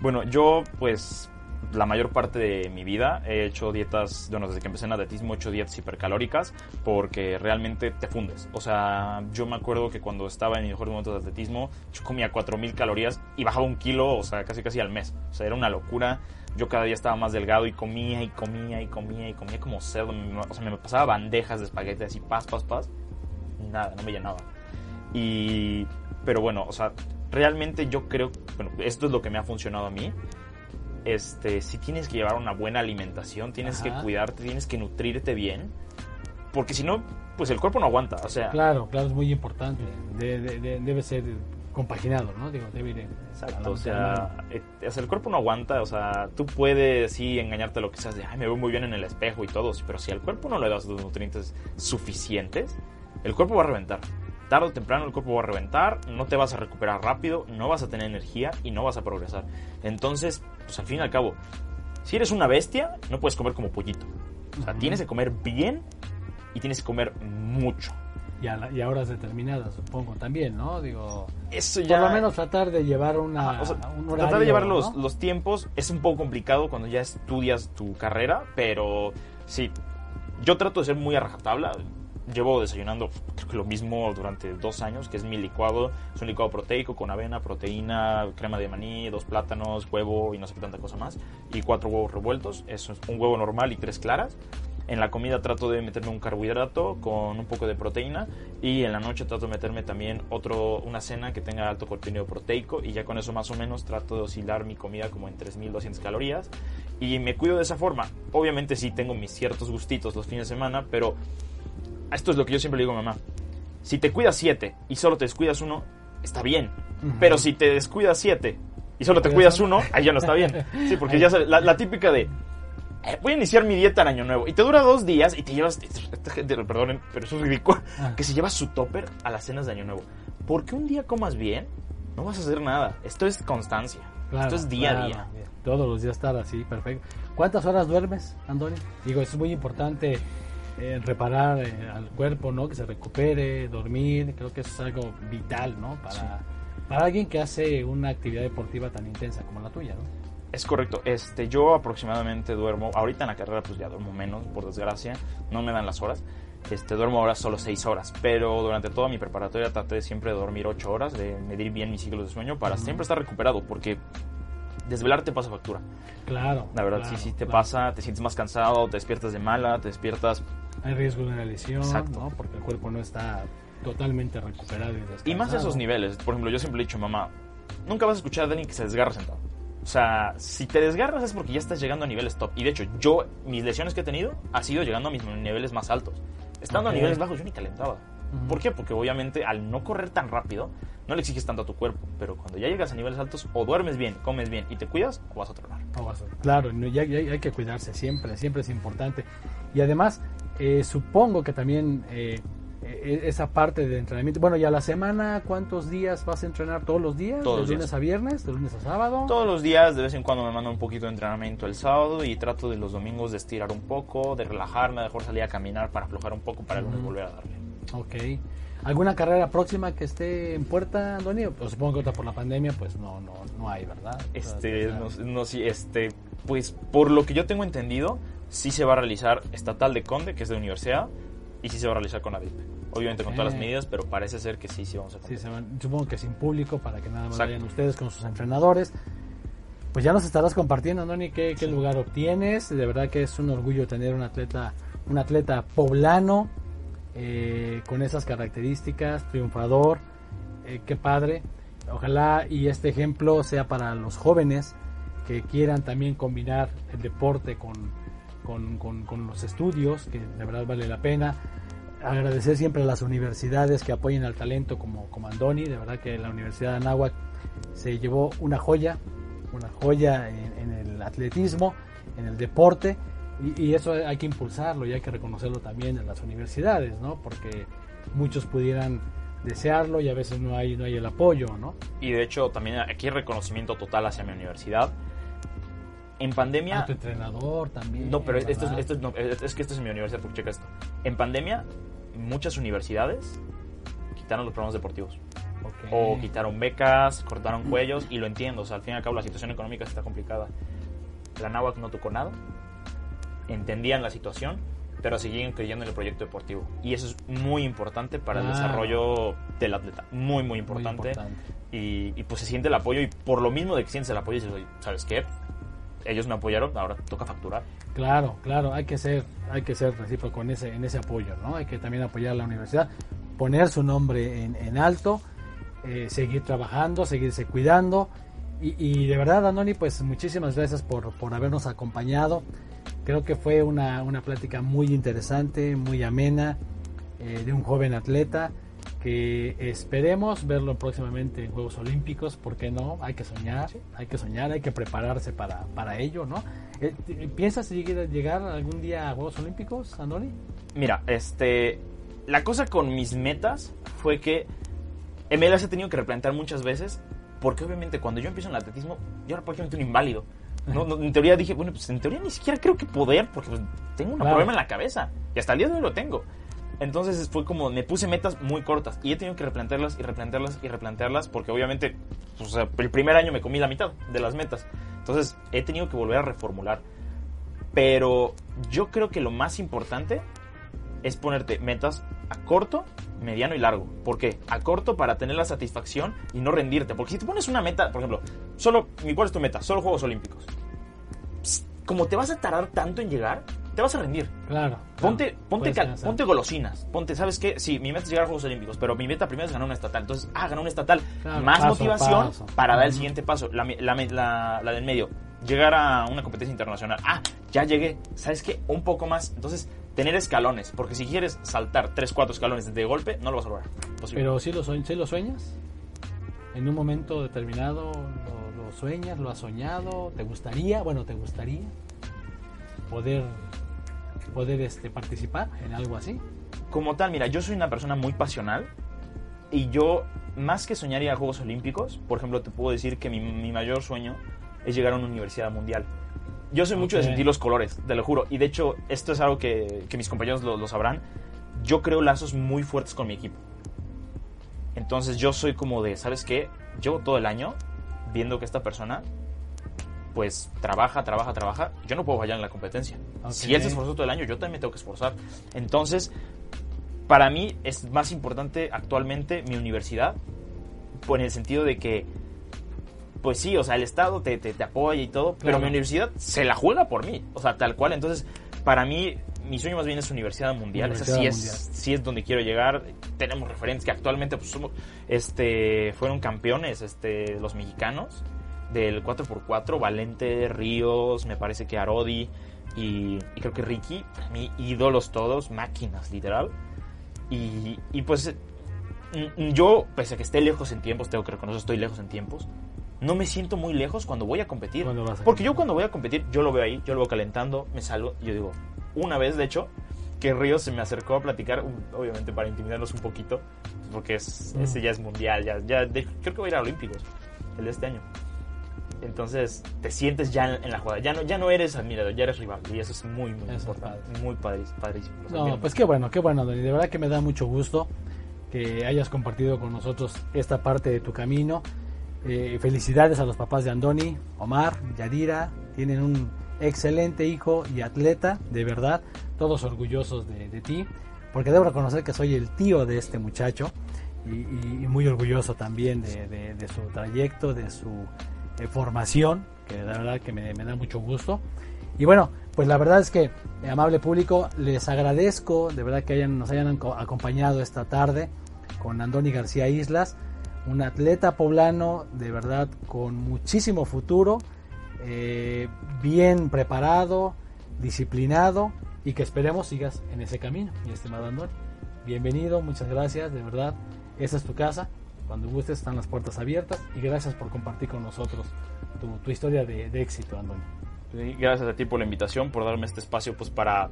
[SPEAKER 3] Bueno, yo pues la mayor parte de mi vida he hecho dietas, bueno, desde que empecé en atletismo he hecho dietas hipercalóricas porque realmente te fundes. O sea, yo me acuerdo que cuando estaba en mi mejor momento de atletismo, yo comía 4000 calorías y bajaba un kilo, o sea, casi casi al mes. O sea, era una locura. Yo cada día estaba más delgado y comía y comía y comía y comía como cerdo. O sea, me pasaba bandejas de espagueti así, paz, paz, paz. Nada, no me llenaba. Y, pero bueno, o sea, realmente yo creo, bueno, esto es lo que me ha funcionado a mí este, si tienes que llevar una buena alimentación, tienes que
[SPEAKER 2] Ajá.
[SPEAKER 3] cuidarte, tienes que nutrirte bien, porque si no, pues el cuerpo no aguanta, o sea,
[SPEAKER 2] Claro, claro, es muy importante. De- de- de- debe ser compaginado, ¿no? Digo, debe ir
[SPEAKER 3] exacto,
[SPEAKER 2] la-
[SPEAKER 3] o sea, eh, o sea, el cuerpo no aguanta, o sea, tú puedes sí engañarte a lo que seas de, ay, me veo muy bien en el espejo y todo, pero si al cuerpo no le das los nutrientes suficientes, el cuerpo va a reventar. Tarde o temprano el cuerpo va a reventar, no te vas a recuperar rápido, no vas a tener energía y no vas a progresar. Entonces, pues al fin y al cabo, si eres una bestia, no puedes comer como pollito. O sea,
[SPEAKER 2] Ujú.
[SPEAKER 3] tienes que comer bien y tienes que comer mucho.
[SPEAKER 2] Y a, la- y a horas determinadas, supongo, también, ¿no? Digo,
[SPEAKER 3] Eso ya...
[SPEAKER 2] por lo menos tratar de llevar una,
[SPEAKER 3] Ajá, o sea,
[SPEAKER 2] un
[SPEAKER 3] tratar
[SPEAKER 2] horario,
[SPEAKER 3] de llevar los,
[SPEAKER 2] ¿no?
[SPEAKER 3] los tiempos es un poco complicado cuando ya estudias tu carrera, pero sí, yo trato de ser muy a rajatabla. Llevo desayunando creo que lo mismo durante dos años, que es mi licuado. Es un licuado proteico con avena, proteína, crema de maní, dos plátanos, huevo y no sé qué tanta cosa más. Y cuatro huevos revueltos. Es un huevo normal y tres claras. En la comida trato de meterme un carbohidrato con un poco de proteína y en la noche trato de meterme también otro, una cena que tenga alto contenido proteico y ya con eso más o menos trato de oscilar mi comida como en 3200 calorías y me cuido de esa forma. Obviamente sí tengo mis ciertos gustitos los fines de semana, pero esto es lo que yo siempre le digo a mamá. Si te cuidas 7 y solo te descuidas uno, está bien. Pero si te descuidas 7 y solo te
[SPEAKER 2] cuidas
[SPEAKER 3] cuidas uno, ahí ya no está bien. Sí, porque ya sabes, la, la típica de eh, voy a iniciar mi dieta en año nuevo y te dura dos días y te llevas esta gente perdonen pero eso es ridículo
[SPEAKER 2] Ah.
[SPEAKER 3] que se lleva su topper a las cenas de año nuevo porque un día comas bien no vas a hacer nada esto es constancia
[SPEAKER 2] Claro,
[SPEAKER 3] esto es día
[SPEAKER 2] claro,
[SPEAKER 3] a día.
[SPEAKER 2] Todos los días estar así, perfecto. ¿Cuántas horas duermes, Andoni? Digo, es muy importante eh, reparar eh, al cuerpo, ¿no? Que se recupere, dormir. Creo que eso es algo vital, ¿no? Para, para alguien que hace una actividad deportiva tan intensa como la tuya, ¿no?
[SPEAKER 3] Es correcto. Este, yo aproximadamente duermo, ahorita en la carrera pues ya duermo menos, por desgracia, no me dan las horas. Este, duermo ahora solo 6 horas, pero durante toda mi preparatoria traté siempre de dormir 8 horas, de medir bien mis ciclos de sueño para siempre estar recuperado, porque desvelarte pasa factura.
[SPEAKER 2] Claro.
[SPEAKER 3] La verdad,
[SPEAKER 2] claro,
[SPEAKER 3] sí, sí te
[SPEAKER 2] claro.
[SPEAKER 3] pasa, te sientes más cansado, te despiertas de mala, te despiertas...
[SPEAKER 2] Hay riesgo de una lesión,
[SPEAKER 3] Exacto.
[SPEAKER 2] ¿no? Porque el cuerpo no está totalmente recuperado y.
[SPEAKER 3] Y más esos niveles. Por ejemplo, yo siempre he dicho, mamá, nunca vas a escuchar de alguien que se desgarra sentado. O sea, si te desgarras es porque ya estás llegando a niveles top. Y de hecho, yo, mis lesiones que he tenido, ha sido llegando a mis niveles más altos. Estando
[SPEAKER 2] Ok.
[SPEAKER 3] a niveles bajos, yo ni calentaba.
[SPEAKER 2] Ujú.
[SPEAKER 3] ¿Por qué? Porque obviamente al no correr tan rápido, no le exiges tanto a tu cuerpo. Pero cuando ya llegas a niveles altos, o duermes bien, comes bien y te cuidas, o vas a tronar.
[SPEAKER 2] No vas a- Claro, no, ya, ya hay que cuidarse siempre, siempre es importante. Y además, eh, supongo que también eh, eh, esa parte de entrenamiento, bueno, y a la semana, ¿cuántos días vas a entrenar? ¿Todos los días?
[SPEAKER 3] Todos
[SPEAKER 2] ¿De
[SPEAKER 3] los
[SPEAKER 2] lunes
[SPEAKER 3] días.
[SPEAKER 2] a viernes? ¿De lunes a sábado?
[SPEAKER 3] Todos los días, de vez en cuando me mando un poquito de entrenamiento el sábado y trato de los domingos de estirar un poco, de relajarme, mejor salir a caminar para aflojar un poco para el lunes volver a darle.
[SPEAKER 2] Ok. ¿Alguna carrera próxima que esté en puerta, Andoni? Pues supongo que otra por la pandemia, pues no, no, no hay, ¿verdad?
[SPEAKER 3] Este, no, no, sí, este, pues por lo que yo tengo entendido, sí se va a realizar estatal de Conde, que es de universidad, y sí se va a realizar con ADIP. Obviamente con todas las medidas, pero parece ser que sí, sí vamos a
[SPEAKER 2] Sí, se van- supongo que sin público para que nada más
[SPEAKER 3] Exacto.
[SPEAKER 2] vayan ustedes con sus entrenadores. Pues ya nos estarás compartiendo, qué, qué lugar obtienes. De verdad que es un orgullo tener un atleta, un atleta poblano eh, con esas características, triunfador. eh, qué padre. Ojalá y este ejemplo sea para los jóvenes que quieran también combinar el deporte con, con, con- con los estudios, que de verdad vale la pena. Agradecer siempre a las universidades que apoyen al talento como, como Andoni. De verdad que la Universidad de Anáhuac se llevó una joya, una joya en, en el atletismo, en el deporte. Y, y eso hay que impulsarlo y hay que reconocerlo también en las universidades, ¿no? Porque muchos pudieran desearlo y a veces no hay, no hay el apoyo, ¿no?
[SPEAKER 3] Y de hecho también aquí reconocimiento total hacia mi universidad. En pandemia...
[SPEAKER 2] A tu entrenador también.
[SPEAKER 3] No, pero esto es, esto es- no, es- que esto es en mi universidad, porque checa esto. En pandemia, muchas universidades quitaron los programas deportivos.
[SPEAKER 2] Ok.
[SPEAKER 3] O quitaron becas, cortaron cuellos, y lo entiendo. O sea, al fin y al cabo la situación económica está complicada. La náhuac no tocó nada, entendían la situación, pero seguían creyendo en el proyecto deportivo. Y eso es muy importante para el
[SPEAKER 2] Claro.
[SPEAKER 3] desarrollo del atleta. Muy, muy
[SPEAKER 2] Muy
[SPEAKER 3] importante.
[SPEAKER 2] importante.
[SPEAKER 3] Y, y, pues se siente el apoyo, y por lo mismo de que sientes el apoyo, dices, "Oye, ¿sabes qué? Ellos me apoyaron, ahora toca facturar.
[SPEAKER 2] Claro, claro, hay que ser, hay que ser recíproco en ese, en ese apoyo, ¿no? Hay que también apoyar a la universidad, poner su nombre en, en alto, eh, seguir trabajando, seguirse cuidando. Y, y de verdad, Andoni, pues muchísimas gracias por, por habernos acompañado. Creo que fue una, una plática muy interesante, muy amena, eh, de un joven atleta que esperemos verlo próximamente en Juegos Olímpicos, ¿por qué no? Hay que soñar, hay que soñar, hay que prepararse para, para ello, ¿no? Eh, ¿Piensas llegar, algún día a Juegos Olímpicos, Andoni?
[SPEAKER 3] Mira, este. La cosa con mis metas fue que me las he tenido que replantear muchas veces. Porque obviamente cuando yo empiezo en el atletismo, yo era prácticamente un inválido. No, no, en teoría dije, bueno, pues en teoría ni siquiera creo que poder, porque pues, tengo un
[SPEAKER 2] Claro.
[SPEAKER 3] problema en la cabeza. Y hasta el día de hoy lo tengo. Entonces fue como, me puse metas muy cortas. Y he tenido que replantearlas y replantearlas y replantearlas. Porque obviamente, pues, o sea, el primer año me comí la mitad de las metas. Entonces he tenido que volver a reformular. Pero yo creo que lo más importante es ponerte metas a corto, mediano y largo. ¿Por qué? A corto para tener la satisfacción y no rendirte. Porque si te pones una meta, por ejemplo, solo, ¿cuál es tu meta? Solo Juegos Olímpicos. Como te vas a tardar tanto en llegar, te vas a rendir.
[SPEAKER 2] Claro.
[SPEAKER 3] Ponte,
[SPEAKER 2] claro,
[SPEAKER 3] ponte, cal- ponte golosinas. Ponte, ¿sabes qué? Sí, mi meta es llegar a Juegos Olímpicos, pero mi meta primero es ganar una estatal. Entonces, ah, ganar una estatal.
[SPEAKER 2] Claro,
[SPEAKER 3] Más
[SPEAKER 2] paso
[SPEAKER 3] motivación
[SPEAKER 2] paso.
[SPEAKER 3] para dar el siguiente paso. La, la, la- la del medio. Llegar a una competencia internacional. Ah, ya llegué. ¿Sabes qué? Un poco más. Entonces, tener escalones. Porque si quieres saltar 3, 4 escalones de golpe, no lo vas a lograr. Posible.
[SPEAKER 2] Pero si lo, sueñ- ¿sí lo sueñas? ¿En un momento determinado lo, lo sueñas? ¿Lo has soñado? ¿Te gustaría? Bueno, ¿te gustaría poder, poder este, participar en algo así?
[SPEAKER 3] como tal, mira, yo soy una persona muy pasional y yo, más que soñar ir a Juegos Olímpicos, por ejemplo, te puedo decir que mi, mi mayor sueño es llegar a una universidad mundial. Yo soy mucho de sentir los colores, te lo juro. Y de hecho, esto es algo que, que mis compañeros lo, lo sabrán. Yo creo lazos muy fuertes con mi equipo. Entonces yo soy como de, ¿sabes qué? Llevo todo el año viendo que esta persona pues trabaja, trabaja, trabaja. Yo no puedo fallar en la competencia. Si él se esforzó todo el año, yo también tengo que esforzar. Entonces, para mí es más importante actualmente mi universidad, pues en el sentido de que, pues sí, o sea, el Estado te, te, te apoya y todo, pero mi universidad se la juega por mí, o sea, tal cual. Entonces, para mí, mi sueño más bien es universidad mundial, esa sí
[SPEAKER 2] Universidad
[SPEAKER 3] es, sí es donde quiero llegar. Tenemos referentes que actualmente pues, somos, este, fueron campeones este, los mexicanos del 4x4, Valente, Ríos, me parece que Arodi y, y creo que Ricky, mí ídolos todos, máquinas literal. Y, y pues mm, yo, pese a que esté lejos en tiempos, tengo que reconocer, estoy lejos en tiempos, no me siento muy lejos cuando voy a competir.
[SPEAKER 2] Vas a
[SPEAKER 3] Porque yo cuando voy a competir, yo lo veo ahí, yo lo veo calentando, me salgo y yo digo, una vez de hecho, que Ríos se me acercó a platicar, obviamente para intimidarlos un poquito, porque es,
[SPEAKER 2] Mm.
[SPEAKER 3] ese ya es mundial, ya, ya de- creo que va a ir a Olímpicos, el de este año. Entonces te sientes ya en, la jugada, ya no, ya no eres admirador, ya eres rival, y eso es muy, muy
[SPEAKER 2] Eso
[SPEAKER 3] importante, muy padrísimo. padrísimo.
[SPEAKER 2] No, pues qué bueno, qué bueno, Dani. De verdad que me da mucho gusto que hayas compartido con nosotros esta parte de tu camino. Eh, felicidades a los papás de Andoni, Omar, Yadira. Tienen un excelente hijo y atleta, de verdad. Todos orgullosos de, de ti. Porque debo reconocer que soy el tío de este muchacho. Y, y- y muy orgulloso también de, de- de su trayecto, de su formación. Que de verdad que me, me da mucho gusto. Y bueno, pues la verdad es que, eh, amable público, les agradezco de verdad que hayan, nos hayan aco- acompañado esta tarde con Andoni García Islas, un atleta poblano de verdad con muchísimo futuro, eh, bien preparado, disciplinado y que esperemos sigas en ese camino, mi estimado Andoni. Bienvenido, muchas gracias, de verdad, esta es tu casa, cuando gustes están las puertas abiertas y gracias por compartir con nosotros tu, tu historia de, de éxito, Andoni.
[SPEAKER 3] Sí, Gracias a ti por la invitación, por darme este espacio pues para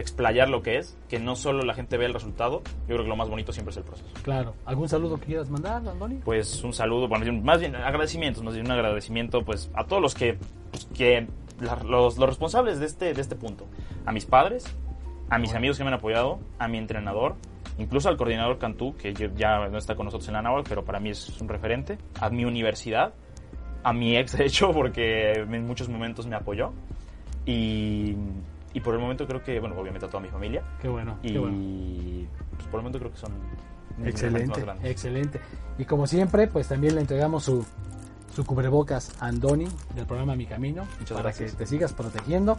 [SPEAKER 3] explayar lo que es, que no solo la gente ve el resultado, yo creo que lo más bonito siempre es el proceso.
[SPEAKER 2] Claro. ¿Algún saludo que quieras mandar, Andoni?
[SPEAKER 3] Pues un saludo, bueno, más bien agradecimientos, más bien un agradecimiento pues a todos los que, pues, que los, los, responsables de este, de este punto, a mis padres, a mis amigos que me han apoyado, a mi entrenador, incluso al coordinador Cantú, que ya no está con nosotros en la Naval, pero para mí es un referente, a mi universidad, a mi ex de hecho, porque en muchos momentos me apoyó, y y por el momento creo que, bueno, obviamente a toda mi familia.
[SPEAKER 2] Qué bueno.
[SPEAKER 3] Y
[SPEAKER 2] qué bueno.
[SPEAKER 3] Pues por el momento creo que son
[SPEAKER 2] excelente, excelente. Y como siempre, pues también le entregamos su, su cubrebocas a Andoni del programa Mi Camino
[SPEAKER 3] Muchas
[SPEAKER 2] para
[SPEAKER 3] gracias.
[SPEAKER 2] que te sigas protegiendo.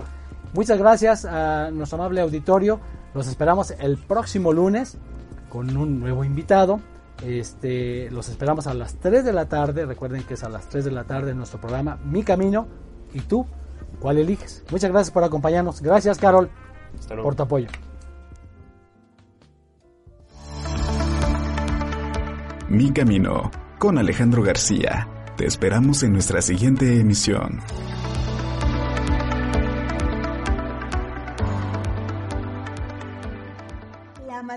[SPEAKER 2] Muchas gracias a nuestro amable auditorio. Los esperamos el próximo lunes con un nuevo invitado. Este, los esperamos a las 3 de la tarde. Recuerden que es a las 3 de la tarde en nuestro programa Mi Camino. Y tú, ¿Cuál eliges? Muchas gracias por acompañarnos. Gracias, Carol, por tu apoyo.
[SPEAKER 1] Mi Camino, con Alejandro García. Te esperamos en nuestra siguiente emisión.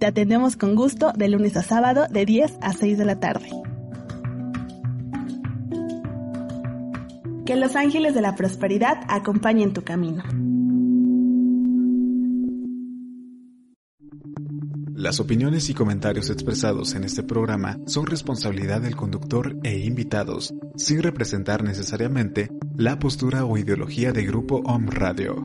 [SPEAKER 4] Te atendemos con gusto de lunes a sábado de 10 a 6 de la tarde. Que los ángeles de la prosperidad acompañen tu camino.
[SPEAKER 1] Las opiniones y comentarios expresados en este programa son responsabilidad del conductor e invitados, sin representar necesariamente la postura o ideología de Grupo OM Radio.